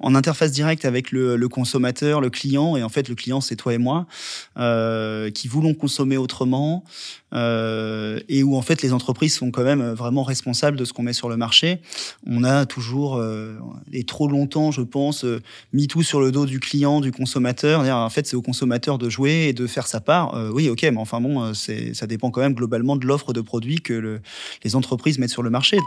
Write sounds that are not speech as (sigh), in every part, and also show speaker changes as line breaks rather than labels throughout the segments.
en interface directe avec le, consommateur, le client, et en fait le client c'est toi et moi, euh, qui voulons consommer autrement, euh, et où en fait les entreprises sont quand même vraiment responsables de ce qu'on met sur le marché. On a toujours, euh, et trop longtemps je pense, mis tout sur le dos du client, du consommateur. En fait c'est au consommateur de jouer et de faire sa part. Oui ok, mais enfin bon, ça dépend quand même globalement de l'offre de produits que le, les entreprises mettent sur le marché.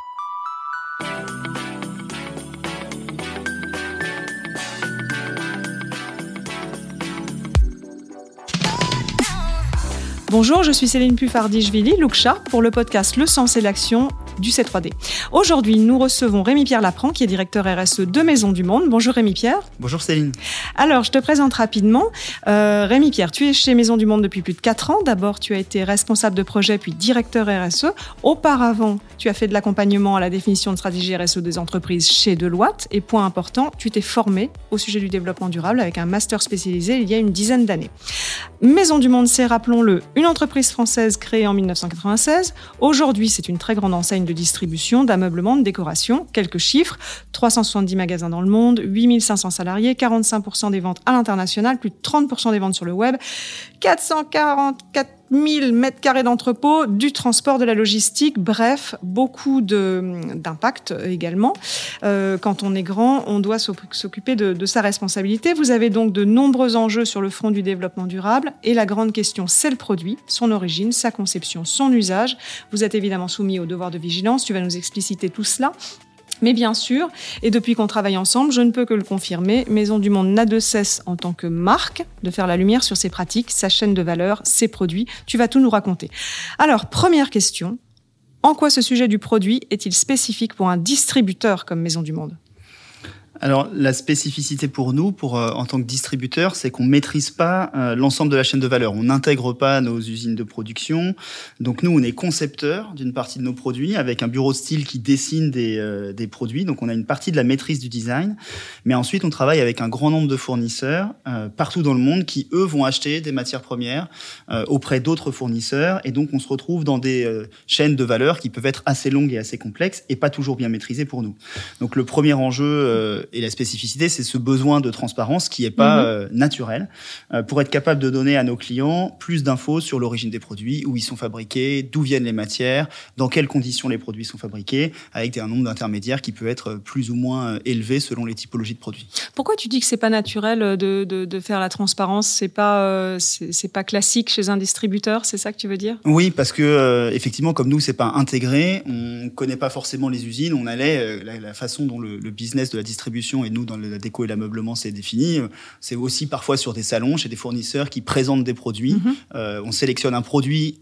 Bonjour, je suis Céline Puffardi-Jvili, Luksha, pour le podcast Le Sens et l'Action du C3D. Aujourd'hui, nous recevons Rémi-Pierre Lapran, qui est directeur RSE de Maison du Monde. Bonjour Rémi-Pierre.
Bonjour Céline.
Alors, je te présente rapidement. Euh, Rémi-Pierre, tu es chez Maison du Monde depuis plus de 4 ans. D'abord, tu as été responsable de projet, puis directeur RSE. Auparavant, tu as fait de l'accompagnement à la définition de stratégie RSE des entreprises chez Deloitte. Et point important, tu t'es formé au sujet du développement durable avec un master spécialisé il y a une dizaine d'années. Maison du Monde, c'est, rappelons-le, une entreprise française créée en 1996. Aujourd'hui, c'est une très grande enseigne de distribution, d'ameublement, de décoration. Quelques chiffres 370 magasins dans le monde, 8500 salariés, 45% des ventes à l'international, plus de 30% des ventes sur le web, 444 1000 mètres carrés d'entrepôt, du transport, de la logistique, bref, beaucoup d'impact également. Euh, quand on est grand, on doit s'occuper de, de, sa responsabilité. Vous avez donc de nombreux enjeux sur le front du développement durable et la grande question, c'est le produit, son origine, sa conception, son usage. Vous êtes évidemment soumis au devoir de vigilance. Tu vas nous expliciter tout cela. Mais bien sûr, et depuis qu'on travaille ensemble, je ne peux que le confirmer, Maison du Monde n'a de cesse en tant que marque de faire la lumière sur ses pratiques, sa chaîne de valeur, ses produits. Tu vas tout nous raconter. Alors, première question, en quoi ce sujet du produit est-il spécifique pour un distributeur comme Maison du Monde?
Alors la spécificité pour nous, pour euh, en tant que distributeur, c'est qu'on maîtrise pas euh, l'ensemble de la chaîne de valeur. On n'intègre pas nos usines de production. Donc nous, on est concepteur d'une partie de nos produits avec un bureau de style qui dessine des, euh, des produits. Donc on a une partie de la maîtrise du design. Mais ensuite, on travaille avec un grand nombre de fournisseurs partout dans le monde qui eux vont acheter des matières premières auprès d'autres fournisseurs. Et donc on se retrouve dans des chaînes de valeur qui peuvent être assez longues et assez complexes et pas toujours bien maîtrisées pour nous. Donc le premier enjeu et la spécificité, c'est ce besoin de transparence qui n'est pas mhm. euh, naturel, euh, pour être capable de donner à nos clients plus d'infos sur l'origine des produits, où ils sont fabriqués, d'où viennent les matières, dans quelles conditions les produits sont fabriqués, avec un nombre d'intermédiaires qui peut être plus ou moins euh, élevé selon les typologies de produits.
Pourquoi tu dis que c'est pas naturel de, de, de, faire la transparence? C'est pas c'est pas classique chez un distributeur, c'est ça que tu veux dire?
Oui, parce que effectivement, comme nous, c'est pas intégré, on connaît pas forcément les usines, on allait la, la façon dont le, le business de la distribution et nous dans la déco et l'ameublement c'est défini. C'est aussi parfois sur des salons chez des fournisseurs qui présentent des produits. Mm-hmm. Euh, on sélectionne un produit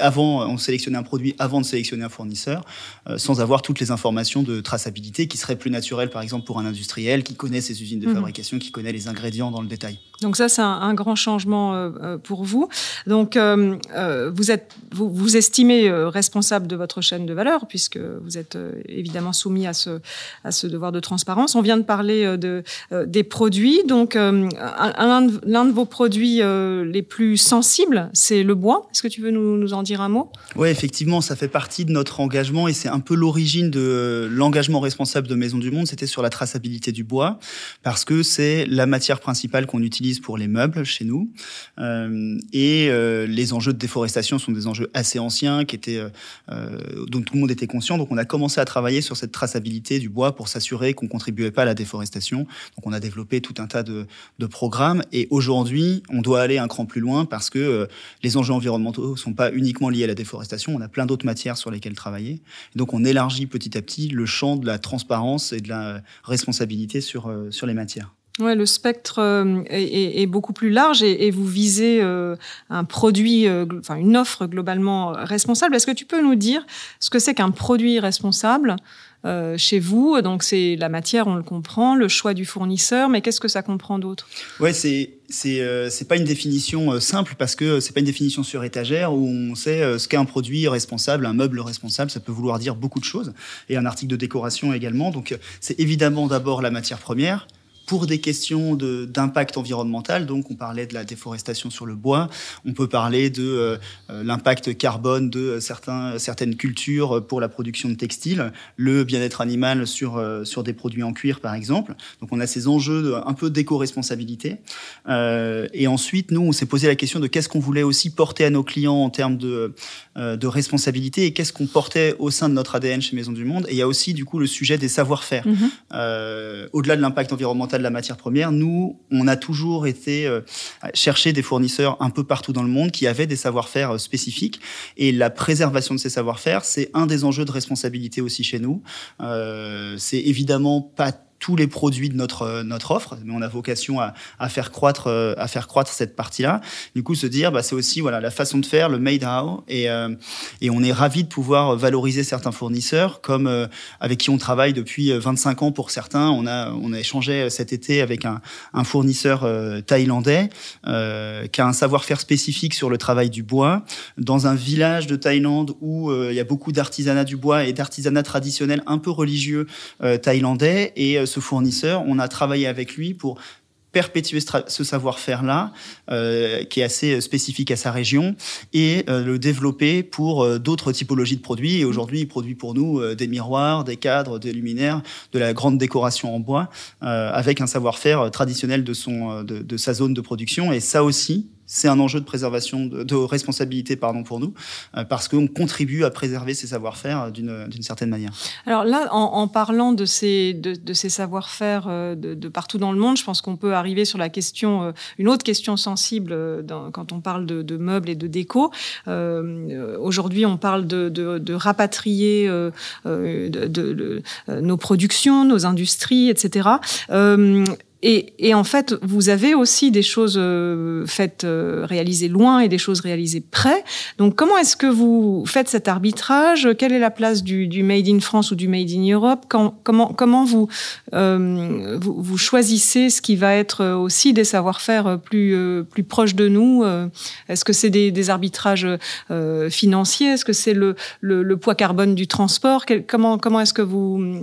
avant, on sélectionnait un produit avant de sélectionner un fournisseur, euh, sans avoir toutes les informations de traçabilité qui seraient plus naturelles, par exemple, pour un industriel qui connaît ses usines de mhm. fabrication, qui connaît les ingrédients dans le détail.
Donc ça, c'est un, grand changement euh, euh, pour vous. Donc, vous êtes, vous, vous estimez responsable de votre chaîne de valeur, puisque vous êtes évidemment soumis à ce, à ce devoir de transparence. On vient de parler de, des produits. Donc, l'un de, vos produits les plus sensibles, c'est le bois. Est-ce que tu veux nous, nous en dire un mot?
Oui, effectivement, ça fait partie de notre engagement et c'est un peu l'origine de l'engagement responsable de Maison du Monde. C'était sur la traçabilité du bois parce que c'est la matière principale qu'on utilise pour les meubles chez nous. Euh, et euh, les enjeux de déforestation sont des enjeux assez anciens qui étaient, euh, dont tout le monde était conscient. Donc on a commencé à travailler sur cette traçabilité du bois pour s'assurer qu'on contribuait pas à la déforestation. Donc on a développé tout un tas de, programmes et aujourd'hui on doit aller un cran plus loin parce que les enjeux environnementaux sont pas uniquement uniquement lié à la déforestation, on a plein d'autres matières sur lesquelles travailler. donc on élargit petit à petit le champ de la transparence et de la responsabilité sur, sur les matières.
Ouais, le spectre euh, est, beaucoup plus large et, vous visez euh, un produit, enfin une offre globalement responsable. Est-ce que tu peux nous dire ce que c'est qu'un produit responsable euh, chez vous? Donc c'est la matière, on le comprend, le choix du fournisseur, mais qu'est-ce que ça comprend d'autre?
Ouais, c'est c'est euh, c'est pas une définition euh, simple parce que c'est pas une définition sur étagère où on sait ce qu'est un produit responsable, un meuble responsable. Ça peut vouloir dire beaucoup de choses et un article de décoration également. Donc c'est évidemment d'abord la matière première pour des questions d'impact environnemental, donc on parlait de la déforestation sur le bois, on peut parler de l'impact carbone de certains, certaines cultures pour la production de textiles, le bien-être animal sur, sur des produits en cuir par exemple. Donc on a ces enjeux de, un peu d'éco-responsabilité. et ensuite, nous, on s'est posé la question de qu'est-ce qu'on voulait aussi porter à nos clients en termes de, de responsabilité et qu'est-ce qu'on portait au sein de notre ADN chez Maison du Monde. Et il y a aussi du coup le sujet des savoir-faire. Mhm. Euh, au-delà de l'impact environnemental de la matière première, nous, on a toujours été euh, chercher des fournisseurs un peu partout dans le monde qui avaient des savoir-faire euh, spécifiques. Et la préservation de ces savoir-faire, c'est un des enjeux de responsabilité aussi chez nous. Euh, c'est évidemment pas tous les produits de notre euh, notre offre, mais on a vocation à, à faire croître euh, à faire croître cette partie-là. Du coup, se dire, bah, c'est aussi voilà la façon de faire, le made how, et euh, et on est ravi de pouvoir valoriser certains fournisseurs, comme avec qui on travaille depuis 25 ans pour certains. On a on a échangé cet été avec un, un fournisseur thaïlandais qui a un savoir-faire spécifique sur le travail du bois dans un village de Thaïlande où il y a beaucoup d'artisanat du bois et d'artisanat traditionnel un peu religieux thaïlandais et ce fournisseur, on a travaillé avec lui pour perpétuer ce savoir-faire-là, euh, qui est assez spécifique à sa région, et euh, le développer pour euh, d'autres typologies de produits. Et aujourd'hui, il produit pour nous des miroirs, des cadres, des luminaires, de la grande décoration en bois, avec un savoir-faire traditionnel de, son, de sa zone de production. Et ça aussi, c'est un enjeu de préservation, de, responsabilité pardon, pour nous, euh, parce qu'on contribue à préserver ces savoir-faire d'une certaine manière.
Alors là, en, parlant de ces, de, ces savoir-faire euh, de, partout dans le monde, je pense qu'on peut arriver sur la question, euh, une autre question sensible quand on parle de, meubles et de déco. Aujourd'hui, on parle de, rapatrier nos productions, nos industries, etc. Et, et, en fait, vous avez aussi des choses euh, faites, euh, réalisées loin et des choses réalisées près. Donc, comment est-ce que vous faites cet arbitrage? Quelle est la place du, du, Made in France ou du Made in Europe? Quand, Comment, comment vous, euh, vous, vous, choisissez ce qui va être aussi des savoir-faire plus, plus proches de nous? Est-ce que c'est des, des, arbitrages financiers? Est-ce que c'est le, le, le, poids carbone du transport? Comment, comment est-ce que vous,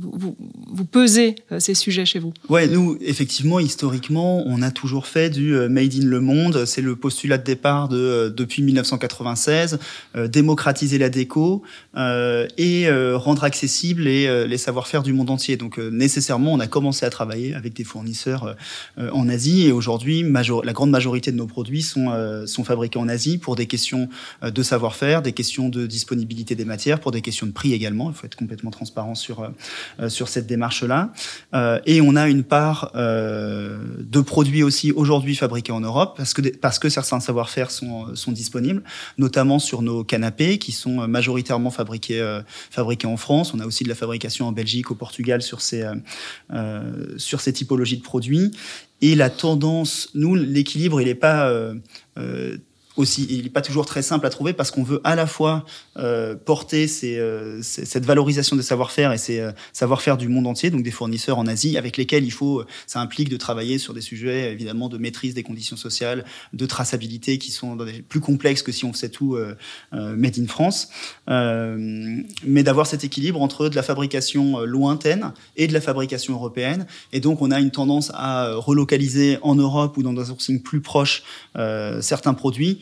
vous, vous pesez ces sujets chez vous?
Ouais, nous, effectivement, historiquement, on a toujours fait du euh, Made in le monde. C'est le postulat de départ de, euh, depuis 1996, euh, démocratiser la déco et rendre accessibles les, les savoir-faire du monde entier. Donc, nécessairement, on a commencé à travailler avec des fournisseurs en Asie et aujourd'hui, la grande majorité de nos produits sont, sont fabriqués en Asie pour des questions de savoir-faire, des questions de disponibilité des matières, pour des questions de prix également. Il faut être complètement transparent sur, sur cette démarche-là. et on a une part euh, de produits aussi aujourd'hui fabriqués en Europe parce que, parce que certains savoir-faire sont, sont disponibles, notamment sur nos canapés qui sont majoritairement fabriqués, euh, fabriqués en France. On a aussi de la fabrication en Belgique, au Portugal sur ces, euh, sur ces typologies de produits. Et la tendance, nous, l'équilibre, il n'est pas aussi, il n'est pas toujours très simple à trouver parce qu'on veut à la fois euh, porter euh, cette valorisation des savoir-faire et ces euh, savoir-faire du monde entier, donc des fournisseurs en Asie avec lesquels il faut, ça implique de travailler sur des sujets évidemment de maîtrise des conditions sociales, de traçabilité qui sont plus complexes que si on faisait tout made in France, mais d'avoir cet équilibre entre de la fabrication lointaine et de la fabrication européenne. Et donc on a une tendance à relocaliser en Europe ou dans un sourcing plus proche certains produits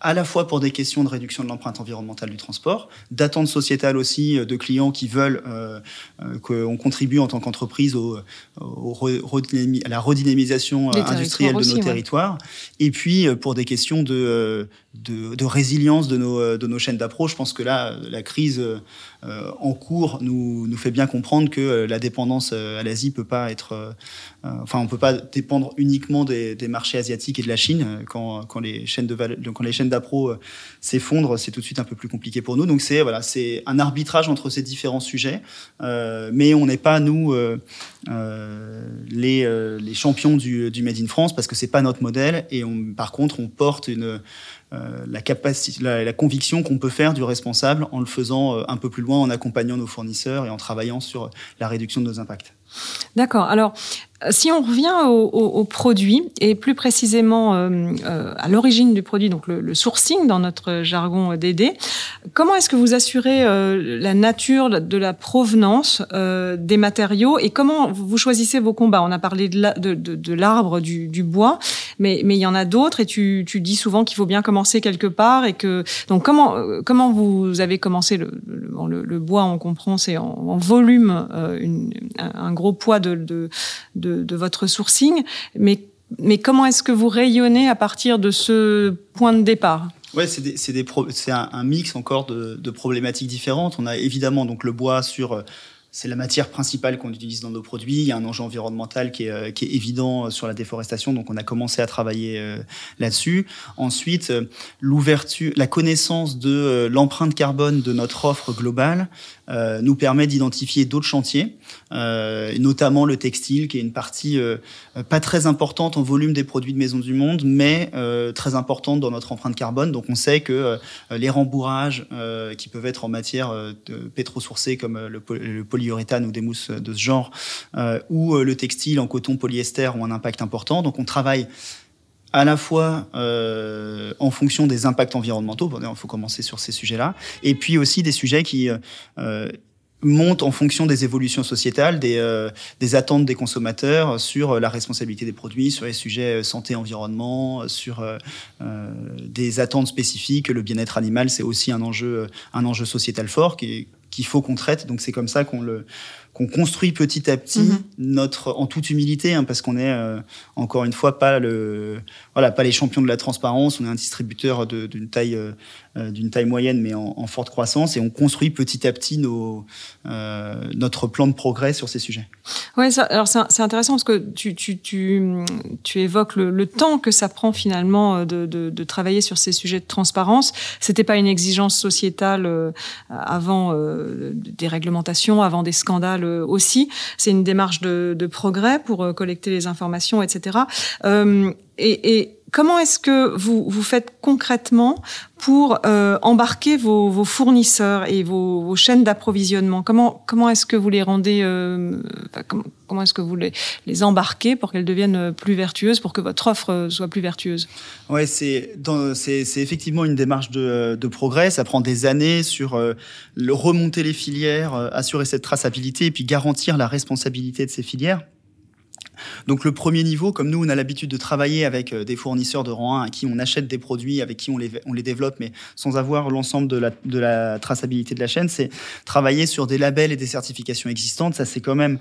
à la fois pour des questions de réduction de l'empreinte environnementale du transport, d'attente sociétale aussi euh, de clients qui veulent euh, euh, qu'on contribue en tant qu'entreprise au, à la redynamisation industrielle de nos territoires, et puis pour des questions de, de, résilience de nos, de nos chaînes d'approche. Je pense que là, la crise en cours nous, nous fait bien comprendre que la dépendance à l'Asie peut pas être... enfin, on peut pas dépendre uniquement des, des, marchés asiatiques et de la Chine quand, quand les chaînes de quand les chaînes d'appro euh, s'effondrent, c'est tout de suite un peu plus compliqué pour nous. Donc c'est voilà, c'est un arbitrage entre ces différents sujets, euh, mais on n'est pas nous euh, les, les champions du, du, Made in France parce que c'est pas notre modèle et on, par contre on porte une la, capacité, la conviction qu'on peut faire du responsable en le faisant un peu plus loin, en accompagnant nos fournisseurs et en travaillant sur la réduction de nos impacts.
D'accord. Alors, si on revient au, produit et plus précisément euh, euh, à l'origine du produit, donc le, sourcing dans notre jargon DD, comment est-ce que vous assurez euh, la nature de la provenance des matériaux et comment vous choisissez vos combats? On a parlé de l'arbre, du, du, bois, mais, mais il y en a d'autres et tu, tu dis souvent qu'il faut bien commencer quelque part et que donc comment comment vous avez commencé le, le, bois On comprend c'est en, volume une, un gros poids de, de de, votre sourcing, mais, mais comment est-ce que vous rayonnez à partir de ce point de départ?
Ouais, c'est un, mix encore de, de, problématiques différentes. On a évidemment donc le bois sur euh, c'est la matière principale qu'on utilise dans nos produits. Il y a un enjeu environnemental qui est, euh, évident euh, sur la déforestation, donc on a commencé à travailler euh, là-dessus. Ensuite, l'ouverture, la connaissance de l'empreinte carbone de notre offre globale nous permet d'identifier d'autres chantiers, notamment le textile, qui est une partie pas très importante en volume des produits de Maison du Monde, mais très importante dans notre empreinte carbone. Donc on sait que les rembourrages qui peuvent être en matière pétro-sourcée comme le, le polyuréthane ou des mousses de ce genre, euh, ou euh, le textile en coton polyester ont un impact important. Donc on travaille à la fois euh, en fonction des impacts environnementaux, il faut commencer sur ces sujets-là, et puis aussi des sujets qui montent en fonction des évolutions sociétales, des, attentes des consommateurs sur la responsabilité des produits, sur les sujets santé-environnement, sur des attentes spécifiques. Le bien-être animal, c'est aussi un enjeu, un enjeu sociétal fort qu'il faut qu'on traite. Donc c'est comme ça qu'on le qu'on construit petit à petit mhm. notre en toute humilité hein, parce qu'on est euh, encore une fois pas le voilà pas les champions de la transparence. On est un distributeur d'une taille euh, euh, d'une taille moyenne mais en, forte croissance. Et on construit petit à petit nos notre plan de progrès sur ces sujets.
Ouais alors c'est intéressant parce que tu tu, tu, tu évoques le, temps que ça prend finalement de, de, de, travailler sur ces sujets de transparence. C'était pas une exigence sociétale avant des réglementations avant des scandales aussi. C'est une démarche de, progrès pour euh, collecter les informations, etc. Euh, et, comment est-ce que vous, vous faites concrètement pour embarquer vos, fournisseurs et vos, chaînes d'approvisionnement? Comment, comment est-ce que vous les rendez, comment, est-ce que vous les, les embarquez pour qu'elles deviennent plus vertueuses, pour que votre offre soit plus vertueuse?
Ouais, c'est, c'est, effectivement une démarche de, de, progrès. Ça prend des années sur le remonter les filières, assurer cette traçabilité et puis garantir la responsabilité de ces filières. Donc le premier niveau, comme nous, on a l'habitude de travailler avec euh, des fournisseurs de rang 1 à qui on achète des produits, avec qui on les, développe, mais sans avoir l'ensemble de la, de la traçabilité de la chaîne, c'est travailler sur des labels et des certifications existantes. Ça, c'est quand même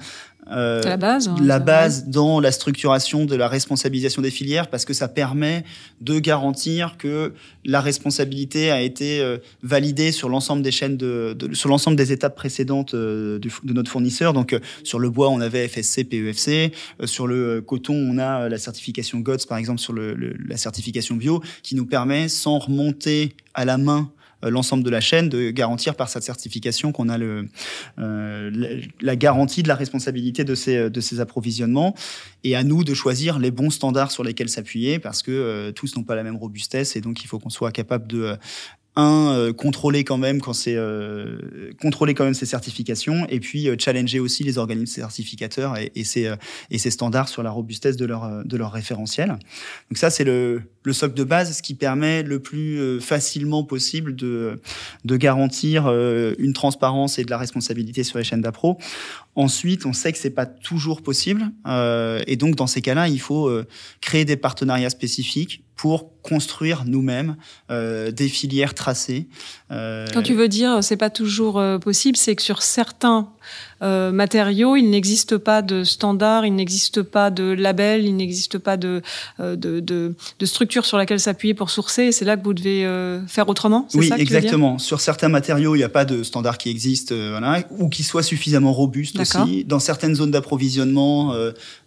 euh, la base, hein,
la base dans la structuration de la responsabilisation des filières parce que ça permet de garantir que la responsabilité a été euh, validée sur l'ensemble des chaînes de, sur l'ensemble des étapes précédentes de notre fournisseur. Donc sur le bois, on avait FSC, PEFC, sur le coton, on a la certification GOTS, par exemple, sur la certification bio, qui nous permet, sans remonter à la main euh, l'ensemble de la chaîne, de garantir par cette certification qu'on a euh, la garantie de la responsabilité de ces, de ces approvisionnements. Et à nous de choisir les bons standards sur lesquels s'appuyer, parce que euh, tous n'ont pas la même robustesse, et donc il faut qu'on soit capable de un euh, contrôler quand même quand c'est euh, contrôler quand même ces certifications et puis euh, challenger aussi les organismes certificateurs et, et ces et ces standards sur la robustesse de leur de leur référentiel. Donc ça c'est le le socle de base, ce qui permet le plus facilement possible de de garantir une transparence et de la responsabilité sur les chaînes d'appro. Ensuite, on sait que c'est pas toujours possible, euh, et donc dans ces cas-là, il faut créer des partenariats spécifiques pour construire nous-mêmes euh, des filières tracées.
Euh... Quand tu veux dire c'est pas toujours euh, possible, c'est que sur certains euh, matériaux, il n'existe pas de standard, il n'existe pas de label, il n'existe pas de, euh, de, de, de, structure sur laquelle s'appuyer pour sourcer. Et c'est là que vous devez euh, faire autrement.
Oui, ça exactement. Sur certains matériaux, il n'y a pas de standard qui existe, voilà, ou qui soit suffisamment robuste aussi. Dans certaines zones d'approvisionnement,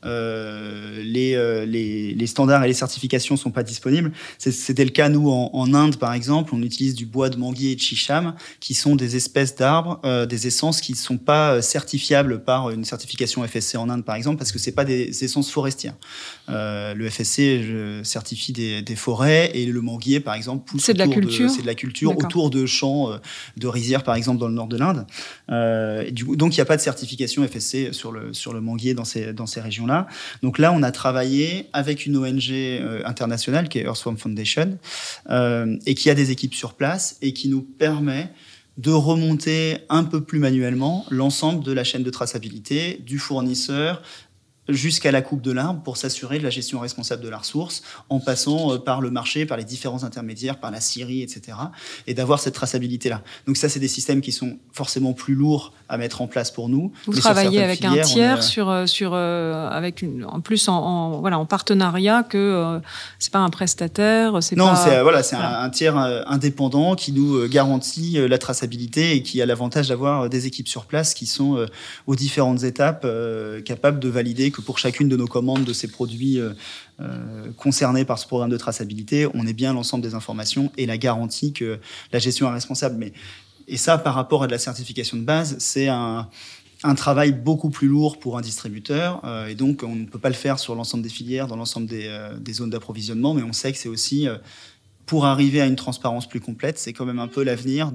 les, les, les, standards et les certifications sont pas disponibles. C'était le cas nous en, en, Inde, par exemple. On utilise du bois de manguier et de chicham, qui sont des espèces d'arbres, des essences qui ne sont pas pas certifiable par une certification FSC en Inde, par exemple, parce que c'est pas des essences forestières. le FSC je certifie des, des, forêts et le manguier, par exemple,
pousse c'est de la culture.
C'est de la culture autour de champs de rizières, par exemple, dans le nord de l'Inde. donc, il n'y a pas de certification FSC sur le sur le manguier dans ces dans ces régions-là. Donc là, on a travaillé avec une ONG internationale qui est Earthworm Foundation et qui a des équipes sur place et qui nous permet de remonter un peu plus manuellement l'ensemble de la chaîne de traçabilité du fournisseur jusqu'à la coupe de l'arbre pour s'assurer de la gestion responsable de la ressource en passant euh, par le marché, par les différents intermédiaires, par la scierie, etc. Et d'avoir cette traçabilité-là. Donc ça, c'est des systèmes qui sont forcément plus lourds à mettre en place pour nous.
Vous travaillez avec un tiers euh, sur, euh, sur, avec une, en plus en, voilà, en partenariat que c'est pas un prestataire.
Non, c'est voilà, c'est Un, tiers indépendant qui nous garantit la traçabilité et qui a l'avantage d'avoir des équipes sur place qui sont aux différentes étapes capables de valider que pour chacune de nos commandes de ces produits euh, euh, concernés par ce programme de traçabilité, on ait bien l'ensemble des informations et la garantie que la gestion est responsable. Mais, et ça, par rapport à de la certification de base, c'est un, travail beaucoup plus lourd pour un distributeur. Euh, et donc, on ne peut pas le faire sur l'ensemble des filières, dans l'ensemble des, des, zones d'approvisionnement, mais on sait que c'est aussi, pour arriver à une transparence plus complète, c'est quand même un peu l'avenir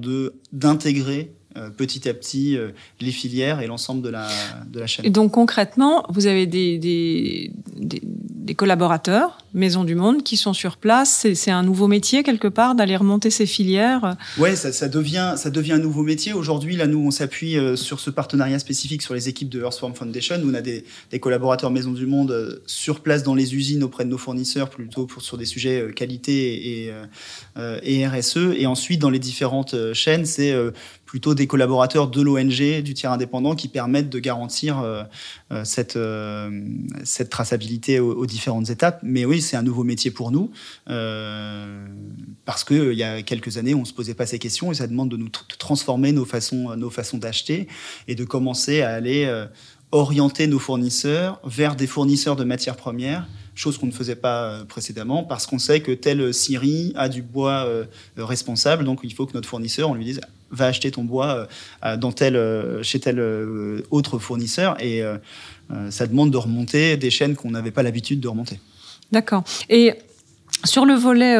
d'intégrer euh, petit à petit euh, les filières et l'ensemble de la, de la chaîne.
Et donc concrètement, vous avez des, des, des, collaborateurs, Maison du Monde, qui sont sur place. C'est un nouveau métier quelque part d'aller remonter ces filières?
Oui, ça, ça, devient, ça devient un nouveau métier. Aujourd'hui, là, nous, on s'appuie euh, sur ce partenariat spécifique sur les équipes de Earthworm Foundation. On a des, des collaborateurs Maison du Monde sur place dans les usines auprès de nos fournisseurs, plutôt pour, sur des sujets qualité et, et RSE. Et ensuite, dans les différentes chaînes, c'est plutôt des collaborateurs de l'ONG, du tiers indépendant, qui permettent de garantir euh, euh, cette, euh, cette traçabilité aux, différentes étapes. Mais oui, c'est un nouveau métier pour nous, parce qu'il y a quelques années, on ne se posait pas ces questions, et ça demande de nous transformer nos façons, nos façons d'acheter, et de commencer à aller orienter nos fournisseurs vers des fournisseurs de matières premières chose qu'on ne faisait pas précédemment, parce qu'on sait que telle scierie a du bois responsable, donc il faut que notre fournisseur, on lui dise va acheter ton bois euh, dans euh, chez tel euh, autre fournisseur et ça demande de remonter des chaînes qu'on n'avait pas l'habitude de remonter.
D'accord. Et sur le volet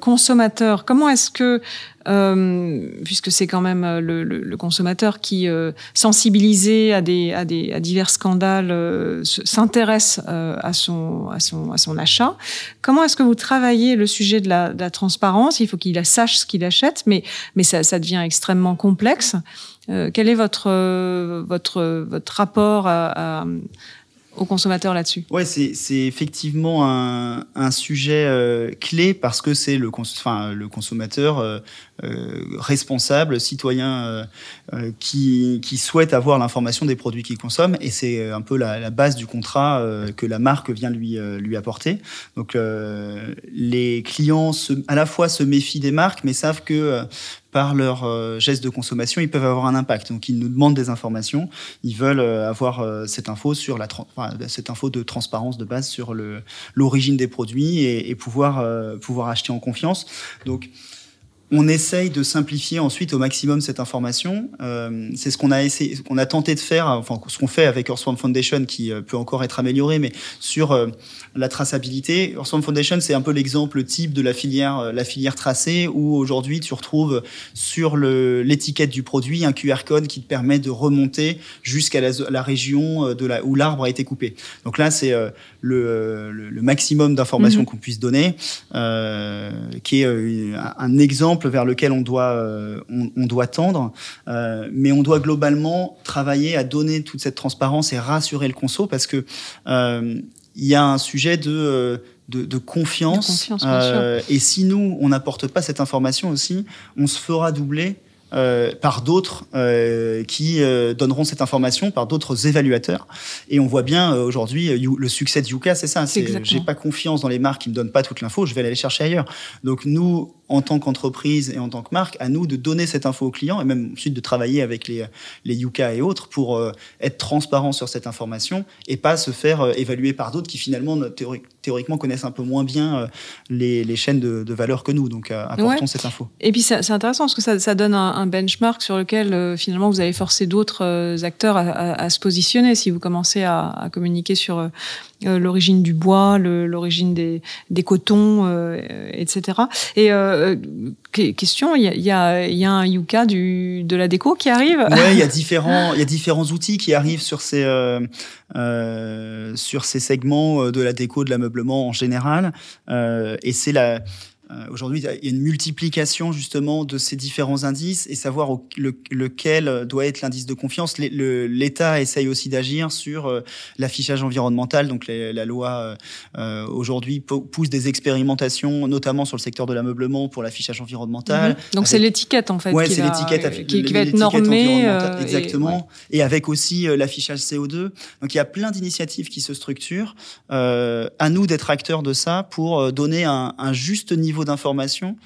consommateur, comment est-ce que euh, puisque c'est quand même euh, le, consommateur qui, euh, sensibilisé à, des, à, divers scandales, s'intéresse à, son, à, son, à son achat. Comment est-ce que vous travaillez le sujet de la, transparence? Il faut qu'il sache ce qu'il achète, mais, mais ça, devient extrêmement complexe. quel est votre, votre, votre rapport à, à aux consommateurs là-dessus?
Ouais, c'est effectivement un, sujet clé parce que c'est le, enfin, le consommateur euh, responsable, citoyen qui, qui souhaite avoir l'information des produits qu'il consomme et c'est un peu la, base du contrat que la marque vient lui, lui apporter. Donc les clients à la fois se méfient des marques mais savent que par leur euh, gestes de consommation, ils peuvent avoir un impact. Donc, ils nous demandent des informations. Ils veulent euh, avoir euh, cette info sur cette info de transparence de base sur l'origine des produits et, et pouvoir pouvoir acheter en confiance. Donc, on essaye de simplifier ensuite au maximum cette information. Euh, c'est ce qu'on a essayé, qu'on a tenté de faire, enfin ce qu'on fait avec Earthworm Foundation, qui euh, peut encore être amélioré, mais sur euh, la traçabilité. Earthworm Foundation, c'est un peu l'exemple type de la filière, la filière tracée, où aujourd'hui tu retrouves sur l'étiquette du produit un QR code qui te permet de remonter jusqu'à la, la, région de la, où l'arbre a été coupé. Donc là, c'est le, le, maximum d'informations mm-hmm. qu'on puisse donner, qui est un exemple vers lequel on doit, euh, on, doit tendre, euh, mais on doit globalement travailler à donner toute cette transparence et rassurer le conso parce que euh, il y a un sujet de de, confiance. et si nous, on n'apporte pas cette information aussi, on se fera doubler euh, par d'autres euh, qui donneront cette information, par d'autres évaluateurs. Et on voit bien aujourd'hui le succès de Yuka, c'est ça. J'ai pas confiance dans les marques qui me donnent pas toute l'info, je vais aller chercher ailleurs. Donc nous, en tant qu'entreprise et en tant que marque, à nous de donner cette info aux clients et même ensuite de travailler avec les, les Yuka et autres pour euh, être transparent sur cette information et pas se faire euh, évaluer par d'autres qui finalement théoriquement connaissent un peu moins bien euh, les, les, chaînes de, de, valeur que nous. Donc apportons cette info.
Et puis c'est intéressant parce que ça, ça donne un, un, benchmark sur lequel finalement vous allez forcer d'autres acteurs à, à, à, se positionner si vous commencez à, à communiquer sur l'origine du bois, l'origine des, des cotons, etc. Et euh, question, il y a, y, a, y a, un Yuka du, de la déco qui arrive
Ouais, il y a (laughs) différents, outils qui arrivent sur ces sur ces segments de la déco, de l'ameublement en général. et c'est la euh, aujourd'hui, il y a une multiplication justement de ces différents indices et savoir lequel doit être l'indice de confiance. L'État essaye aussi d'agir sur euh, l'affichage environnemental. Donc la loi euh, aujourd'hui pousse des expérimentations, notamment sur le secteur de l'ameublement pour l'affichage environnemental.
Mhm. Donc c'est l'étiquette en fait.
Ouais, c'est l'étiquette
qui, va être normée.
exactement. Et, avec aussi l'affichage CO2. Donc il y a plein d'initiatives qui se structurent. à nous d'être acteurs de ça pour donner un, un juste niveau d'information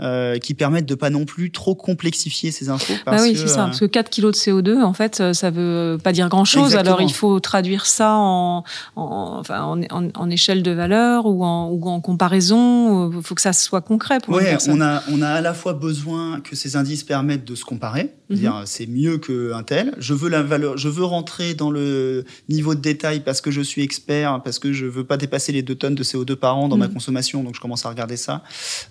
euh, qui permettent de pas non plus trop complexifier ces infos.
Bah oui, c'est ça. Euh, parce que 4 kilos de CO2, en fait, euh, ça veut pas dire grand-chose. Alors il faut traduire ça en, en, enfin, en, en, échelle de valeur ou en, ou en comparaison. Il faut que ça soit concret pour
ouais, on a, on a à la fois besoin que ces indices permettent de se comparer. Dire c'est mieux qu'un tel. Je veux la valeur, je veux rentrer dans le niveau de détail parce que je suis expert, parce que je veux pas dépasser les 2 tonnes de CO2 par an dans ma mhm. consommation, donc je commence à regarder ça.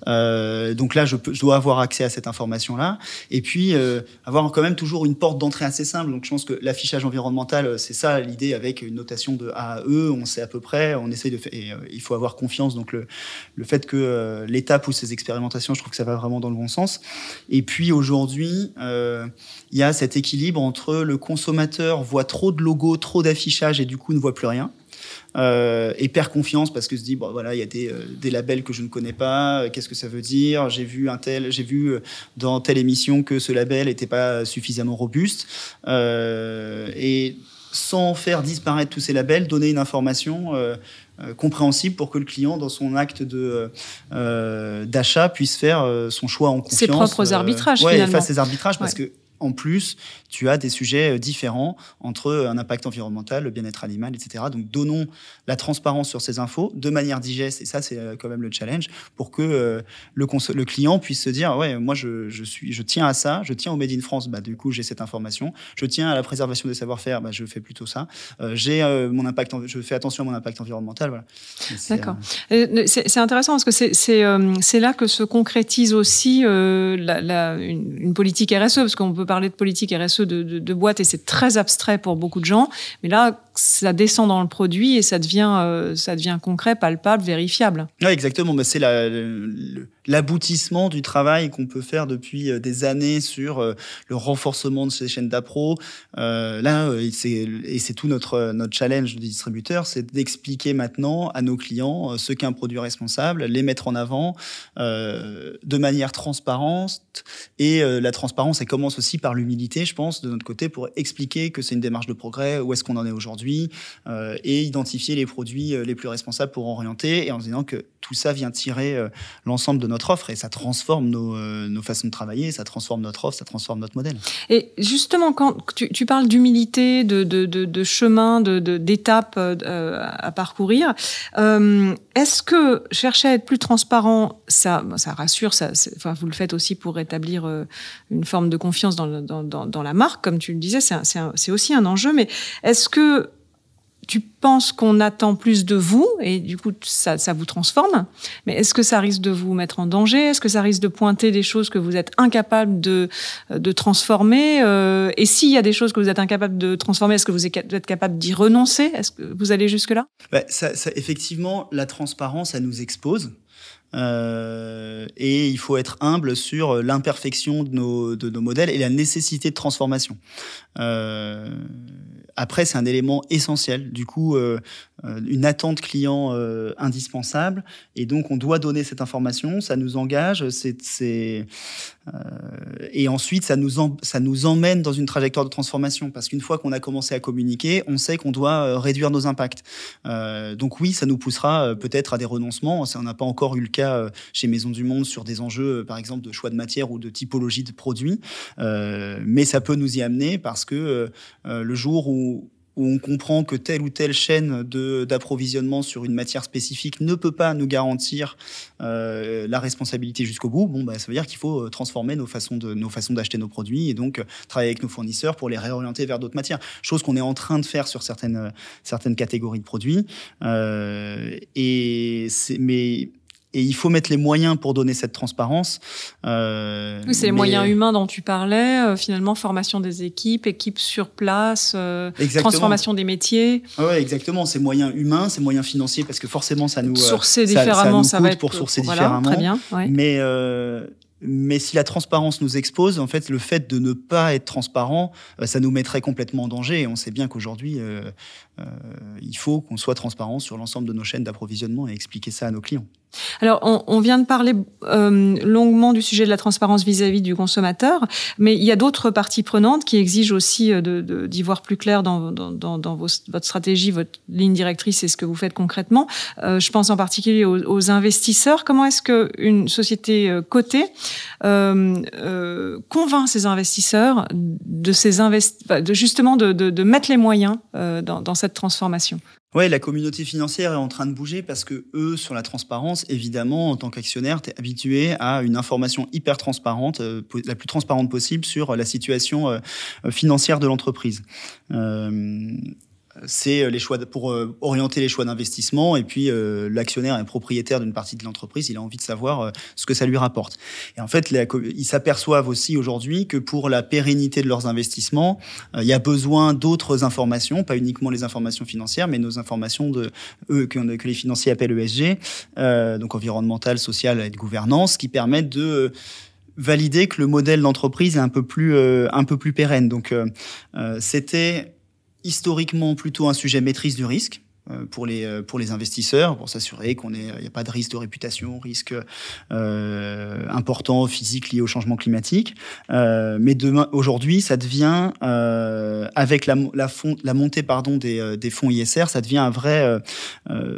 Euh, donc là, je, dois avoir accès à cette information-là. Et puis, euh, avoir quand même toujours une porte d'entrée assez simple. Donc je pense que l'affichage environnemental, euh, c'est ça l'idée avec une notation de A à E. On sait à peu près, on essaye de faire. Il faut avoir confiance. Donc le, le fait que l'État pousse ces expérimentations, je trouve que ça va vraiment dans le bon sens. Et puis aujourd'hui, il y a cet équilibre entre le consommateur voit trop de logos, trop d'affichage et du coup ne voit plus rien euh, et perd confiance parce que se dit bon voilà il y a des, euh, des labels que je ne connais pas euh, qu'est-ce que ça veut dire? J'ai vu un tel j'ai vu euh, dans telle émission que ce label n'était pas suffisamment robuste euh, et sans faire disparaître tous ces labels donner une information euh, compréhensible pour que le client, dans son acte de d'achat, puisse faire son choix en confiance.
Ses propres arbitrages, ouais, finalement.
fasse ses arbitrages, parce que en plus, tu as des sujets euh, différents entre un impact environnemental, le bien-être animal, etc. Donc, donnons la transparence sur ces infos de manière digeste, et ça, c'est euh, quand même le challenge, pour que euh, le, le, client puisse se dire, ouais, moi, je, je, suis, je tiens à ça, je tiens au Made in France, bah, du coup, j'ai cette information. Je tiens à la préservation des savoir-faire, bah, je fais plutôt ça. j'ai mon impact, je fais attention à mon impact environnemental. Voilà.
D'accord. C'est intéressant parce que c'est là que se concrétise aussi la, la, une, une politique RSE, parce qu'on peut parler de politique RSE de, boîte et c'est très abstrait pour beaucoup de gens. Mais là, ça descend dans le produit et ça devient, euh, ça devient concret, palpable, vérifiable.
Oui, exactement. Mais c'est l'aboutissement du travail qu'on peut faire depuis euh, des années sur euh, le renforcement de ces chaînes d'appro. là, et c'est tout notre, notre challenge de distributeur, c'est d'expliquer maintenant à nos clients ce qu'est un produit responsable, les mettre en avant de manière transparente. Et la transparence, elle commence aussi par l'humilité, je pense, de notre côté, pour expliquer que c'est une démarche de progrès, où est-ce qu'on en est aujourd'hui euh, et identifier les produits euh, les plus responsables pour orienter et en disant que tout ça vient tirer euh, l'ensemble de notre offre et ça transforme nos, nos, façons de travailler, ça transforme notre offre, ça transforme notre modèle.
Et justement, quand tu, parles d'humilité, de, de, de, de, chemin, d'étapes à parcourir, est-ce que chercher à être plus transparent, ça, ça rassure, enfin, vous le faites aussi pour rétablir une forme de confiance dans, dans, dans la marque, comme tu le disais, c'est aussi un enjeu, mais est-ce que tu penses qu'on attend plus de vous et du coup ça, ça vous transforme. Mais est-ce que ça risque de vous mettre en danger? Est-ce que ça risque de pointer des choses que vous êtes incapable de, de transformer? Euh, Et s'il y a des choses que vous êtes incapable de transformer, est-ce que vous êtes capable d'y renoncer? Est-ce que vous allez jusque-là?
Bah, ça, ça, Effectivement, la transparence, ça nous expose. Euh, et il faut être humble sur l'imperfection de nos, de nos modèles et la nécessité de transformation. Euh, après, c'est un élément essentiel. Du coup, euh, une attente client indispensable. Et donc, on doit donner cette information. Ça nous engage. C'est, et ensuite, ça nous, ça nous emmène dans une trajectoire de transformation. Parce qu'une fois qu'on a commencé à communiquer, on sait qu'on doit réduire nos impacts. donc oui, ça nous poussera peut-être à des renoncements. On n'a pas encore eu le cas chez Maison du Monde sur des enjeux, par exemple, de choix de matière ou de typologie de produits. mais ça peut nous y amener parce que le jour où où on comprend que telle ou telle chaîne d'approvisionnement sur une matière spécifique ne peut pas nous garantir euh, la responsabilité jusqu'au bout, bon, bah, ça veut dire qu'il faut euh, transformer nos façons d'acheter nos produits et donc euh, travailler avec nos fournisseurs pour les réorienter vers d'autres matières. Chose qu'on est en train de faire sur certaines catégories de produits. Et mais et il faut mettre les moyens pour donner cette transparence.
Euh, oui, c'est les moyens humains dont tu parlais, euh, finalement, formation des équipes, équipes sur place, euh, transformation des métiers.
Oui, exactement. C'est moyens humains, c'est moyens financiers, parce que forcément, ça nous.
Sourcer différemment, ça, va être.
Pour sourcer différemment. Très bien. Mais mais si la transparence nous expose, en fait, le fait de ne pas être transparent, euh, ça nous mettrait complètement en danger. Et on sait bien qu'aujourd'hui, euh, euh, il faut qu'on soit transparent sur l'ensemble de nos chaînes d'approvisionnement et expliquer ça à nos clients.
Alors, on, vient de parler euh, longuement du sujet de la transparence vis-à-vis du consommateur, mais il y a d'autres parties prenantes qui exigent aussi d'y de, de, voir plus clair dans, votre stratégie, votre ligne directrice et ce que vous faites concrètement. Euh, je pense en particulier aux, investisseurs. Comment est-ce qu'une société cotée euh, euh, convainc ces investisseurs de, justement de, mettre les moyens euh, dans, dans cette transformation
Ouais, la communauté financière est en train de bouger parce que eux, sur la transparence, évidemment, en tant qu'actionnaire, tu es habitué à une information hyper transparente, euh, la plus transparente possible sur la situation euh, financière de l'entreprise. Euh, c'est euh, les choix pour euh, orienter les choix d'investissement. Et puis, euh, l'actionnaire est propriétaire d'une partie de l'entreprise. Il a envie de savoir ce que ça lui rapporte. Et en fait, ils s'aperçoivent aussi aujourd'hui que pour la pérennité de leurs investissements, il y a besoin d'autres informations, pas uniquement les informations financières, mais nos informations de eux que, que les financiers appellent ESG, donc environnemental, social et de gouvernance, qui permettent de valider que le modèle d'entreprise est un peu plus un peu plus pérenne. Donc, c'était historiquement plutôt un sujet maîtrise du risque. Euh, pour les euh, pour les investisseurs pour s'assurer qu'on n'y a pas de risque de réputation risque euh, important physique lié au changement climatique. Euh, mais demain aujourd'hui ça devient euh, avec la la, la montée pardon des, euh, des fonds ISR ça devient un vrai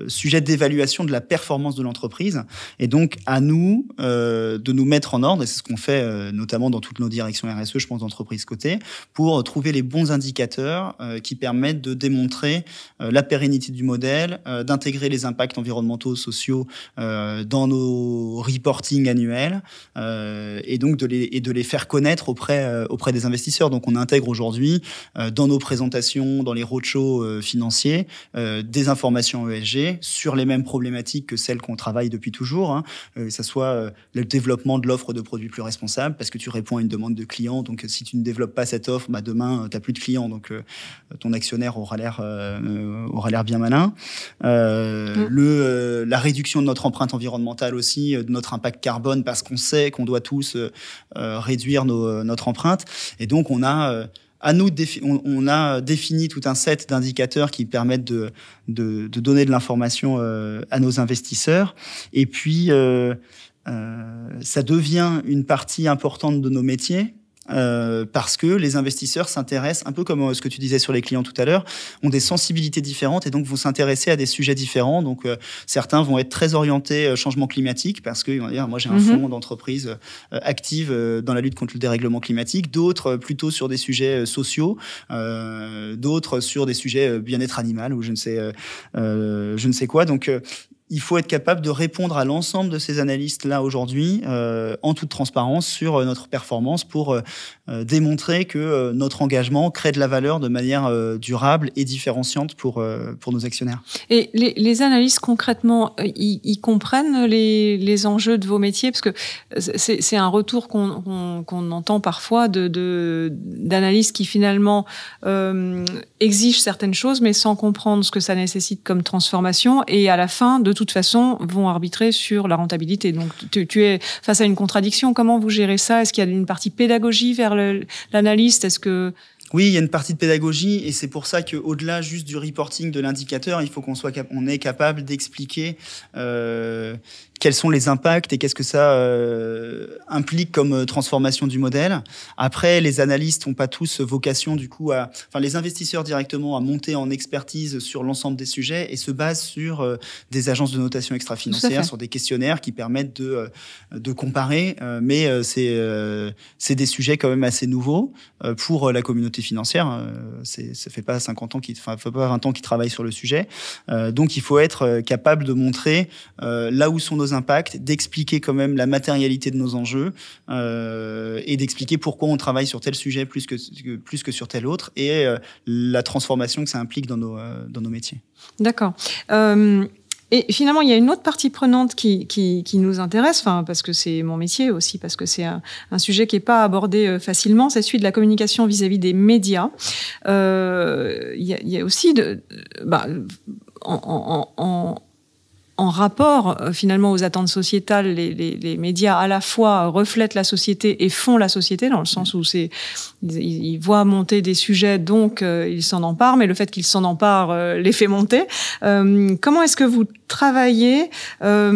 sujet d'évaluation de la performance de l'entreprise. Et donc à nous de nous mettre en ordre et c'est ce qu'on fait notamment dans toutes nos directions RSE je pense d'entreprise cotée pour trouver les bons indicateurs qui permettent de démontrer la pérennité du modèle, euh, d'intégrer les impacts environnementaux, sociaux euh, dans nos reporting annuels euh, et donc de les, et de les faire connaître auprès, auprès des investisseurs. Donc on intègre aujourd'hui dans nos présentations, dans les roadshows financiers, des informations ESG sur les mêmes problématiques que celles qu'on travaille depuis toujours, hein, que ce soit le développement de l'offre de produits plus responsables, parce que tu réponds à une demande de clients. Donc si tu ne développes pas cette offre, bah, demain, tu n'as plus de clients. Donc ton actionnaire aura l'air aura l'air bien malin. Euh, mm. le, euh, la réduction de notre empreinte environnementale aussi, euh, de notre impact carbone, parce qu'on sait qu'on doit tous réduire nos, notre empreinte. Et donc, on a à nous, on, on, a défini tout un set d'indicateurs qui permettent de, de, de donner de l'information à nos investisseurs. Et puis, ça devient une partie importante de nos métiers. Euh, parce que les investisseurs s'intéressent, un peu comme euh, ce que tu disais sur les clients tout à l'heure, ont des sensibilités différentes et donc vont s'intéresser à des sujets différents. Donc euh, certains vont être très orientés changement climatique parce que vont dire moi j'ai un mhm. fonds d'entreprise active dans la lutte contre le dérèglement climatique, d'autres plutôt sur des sujets sociaux, d'autres sur des sujets bien-être animal ou je ne sais je ne sais quoi. Donc il faut être capable de répondre à l'ensemble de ces analystes-là aujourd'hui euh, en toute transparence sur euh, notre performance pour euh, démontrer que notre engagement crée de la valeur de manière durable et différenciante pour, pour nos actionnaires.
Et les, analystes, concrètement, ils, comprennent les, les, enjeux de vos métiers? Parce que c'est un retour qu'on entend parfois d'analystes de, qui finalement exigent certaines choses, mais sans comprendre ce que ça nécessite comme transformation. Et à la fin, de toute façon, vont arbitrer sur la rentabilité. Donc, tu, es face à une contradiction. Comment vous gérez ça? Est-ce qu'il y a une partie pédagogie vers l'analyste? Est-ce que
Oui, il y a une partie de pédagogie et c'est pour ça qu'au-delà juste du reporting de l'indicateur, il faut qu'on soit on est capable d'expliquer euh, quels sont les impacts et qu'est-ce que ça euh, implique comme euh, transformation du modèle. Après, les analystes n'ont pas tous vocation du coup à, enfin les investisseurs directement à monter en expertise sur l'ensemble des sujets et se basent sur euh, des agences de notation extra-financière, sur des questionnaires qui permettent de de comparer. mais c'est c'est des sujets quand même assez nouveaux pour la communauté financière. c'est ça fait pas 50 ans qui, enfin, fait pas 20 ans qu'ils travaillent sur le sujet. donc il faut être capable de montrer là où sont nos impact, d'expliquer quand même la matérialité de nos enjeux euh, et d'expliquer pourquoi on travaille sur tel sujet plus que, plus que sur tel autre et euh, la transformation que ça implique dans nos, euh, dans nos métiers.
D'accord. Et finalement, il y a une autre partie prenante qui, qui, nous intéresse, enfin, parce que c'est mon métier aussi, parce que c'est un, sujet qui n'est pas abordé facilement, c'est celui de la communication vis-à-vis des médias. Il, y a, aussi bah, en en rapport euh, finalement aux attentes sociétales, les, les, les, médias à la fois reflètent la société et font la société, dans le sens où c'est ils, voient monter des sujets, donc euh, ils s'en emparent, mais le fait qu'ils s'en emparent euh, les fait monter. comment est-ce que vous travaillez à,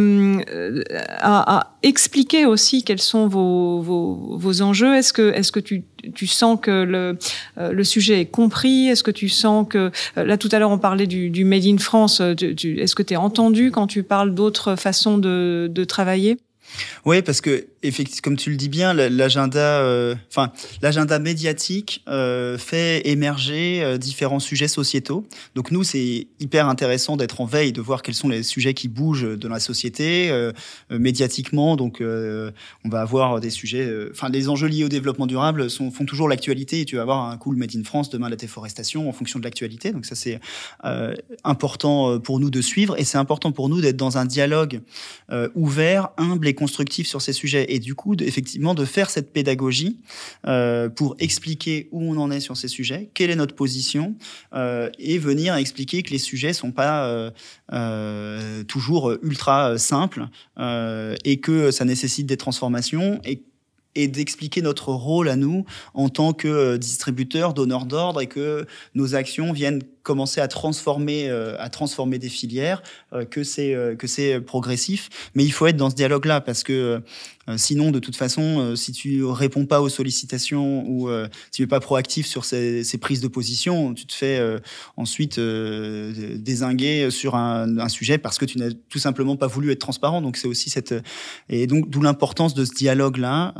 à, expliquer aussi quels sont vos, vos, vos enjeux? Est-ce que, est-ce que tu tu sens que le, euh, le sujet est compris? Est-ce que tu sens que... Euh, là, tout à l'heure, on parlait du, du Made in France. Euh, est-ce que tu es entendu quand tu parles d'autres façons de travailler?
Oui, parce que effectivement, comme tu le dis bien, l'agenda, euh, enfin l'agenda médiatique euh, fait émerger euh, différents sujets sociétaux. Donc nous, c'est hyper intéressant d'être en veille, de voir quels sont les sujets qui bougent dans la société médiatiquement. Donc on va avoir des sujets, enfin les enjeux liés au développement durable font toujours l'actualité. Tu vas avoir un cool Made in France demain la déforestation en fonction de l'actualité. Donc ça c'est important pour nous de suivre et c'est important pour nous d'être dans un dialogue ouvert, humble et constructif sur ces sujets et du coup, effectivement, de faire cette pédagogie euh, pour expliquer où on en est sur ces sujets, quelle est notre position euh, et venir expliquer que les sujets sont pas euh, toujours ultra simples et que ça nécessite des transformations et et d'expliquer notre rôle à nous en tant que distributeur, donneur d'ordre et que nos actions viennent commencer à transformer, euh, à transformer des filières, euh, que c'est euh, que c'est progressif. Mais il faut être dans ce dialogue-là parce que sinon, de toute façon, si tu réponds pas aux sollicitations ou si tu es pas proactif sur ces, prises de position, tu te fais ensuite désinguer sur un, sujet parce que tu n'as tout simplement pas voulu être transparent. Donc c'est aussi cette et donc d'où l'importance de ce dialogue-là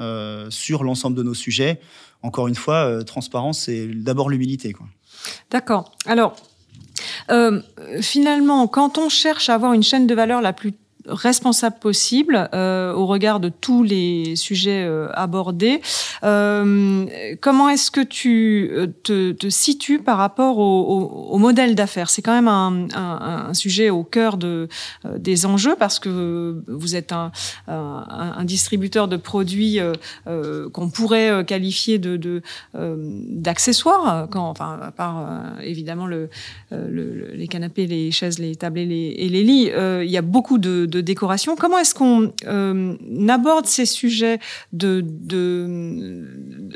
sur l'ensemble de nos sujets. Encore une fois, transparence, c'est d'abord l'humilité.
D'accord. Alors, euh, finalement, quand on cherche à avoir une chaîne de valeur la plus responsable possible euh, au regard de tous les sujets euh, abordés. Euh, comment est-ce que tu te, te, situes par rapport au, au, au modèle d'affaires? C'est quand même un, un, un, sujet au cœur de, des enjeux parce que vous êtes un, un distributeur de produits qu'on pourrait qualifier de, de d'accessoires, quand, enfin à part évidemment le, le, les canapés, les chaises, les tables et les, et les lits. il y a beaucoup de de décoration. Comment est-ce qu'on euh, aborde ces sujets de, de,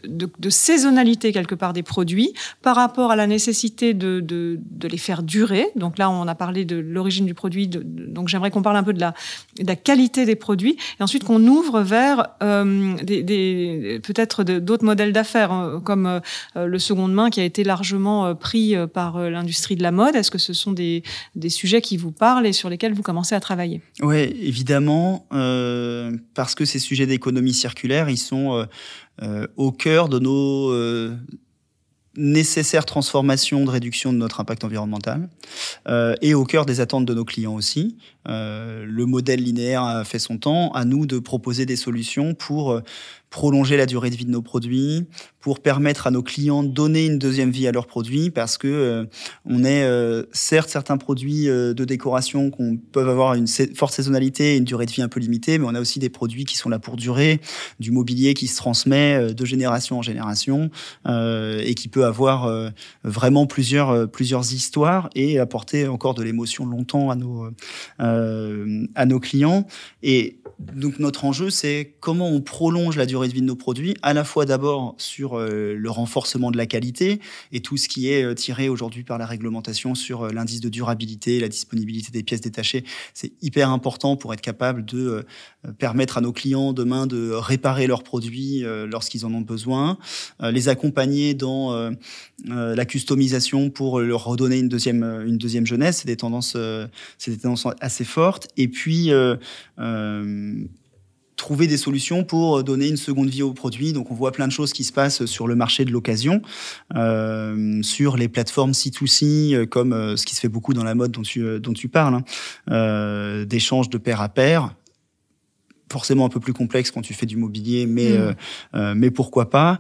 de, saisonnalité quelque part des produits par rapport à la nécessité de, de, de les faire durer? Donc là, on a parlé de l'origine du produit, donc j'aimerais qu'on parle un peu de la, de la, qualité des produits et ensuite qu'on ouvre vers euh, des, des peut-être d'autres modèles d'affaires hein, comme euh, le seconde main qui a été largement euh, pris euh, par l'industrie de la mode. Est-ce que ce sont des, des sujets qui vous parlent et sur lesquels vous commencez à travailler?
Évidemment, euh, parce que ces sujets d'économie circulaire, ils sont euh, euh, au cœur de nos nécessaires transformations de réduction de notre impact environnemental et au cœur des attentes de nos clients aussi. Le modèle linéaire a fait son temps, à nous de proposer des solutions pour prolonger la durée de vie de nos produits, pour permettre à nos clients de donner une deuxième vie à leurs produits, parce que euh, on est euh, certes certains produits euh, de décoration qu'on peuvent avoir une forte saisonnalité et une durée de vie un peu limitée, mais on a aussi des produits qui sont là pour durer, du mobilier qui se transmet de génération en génération et qui peut avoir vraiment plusieurs plusieurs histoires et apporter encore de l'émotion longtemps à nos à nos clients. Et donc notre enjeu, c'est comment on prolonge la durée de vie de nos produits, à la fois d'abord sur euh, le renforcement de la qualité et tout ce qui est euh, tiré aujourd'hui par la réglementation sur euh, l'indice de durabilité, la disponibilité des pièces détachées. C'est hyper important pour être capable de permettre à nos clients demain de réparer leurs produits lorsqu'ils en ont besoin, les accompagner dans la customisation pour leur redonner une deuxième, une deuxième jeunesse. Des tendances, c'est des tendances assez fortes. Et puis trouver des solutions pour donner une seconde vie au produit. Donc on voit plein de choses qui se passent sur le marché de l'occasion, euh, sur les plateformes C2C, euh, comme euh, ce qui se fait beaucoup dans la mode dont tu, dont tu parles, hein, d'échanges de pair à pair forcément un peu plus complexe quand tu fais du mobilier, mais, mmh. mais pourquoi pas,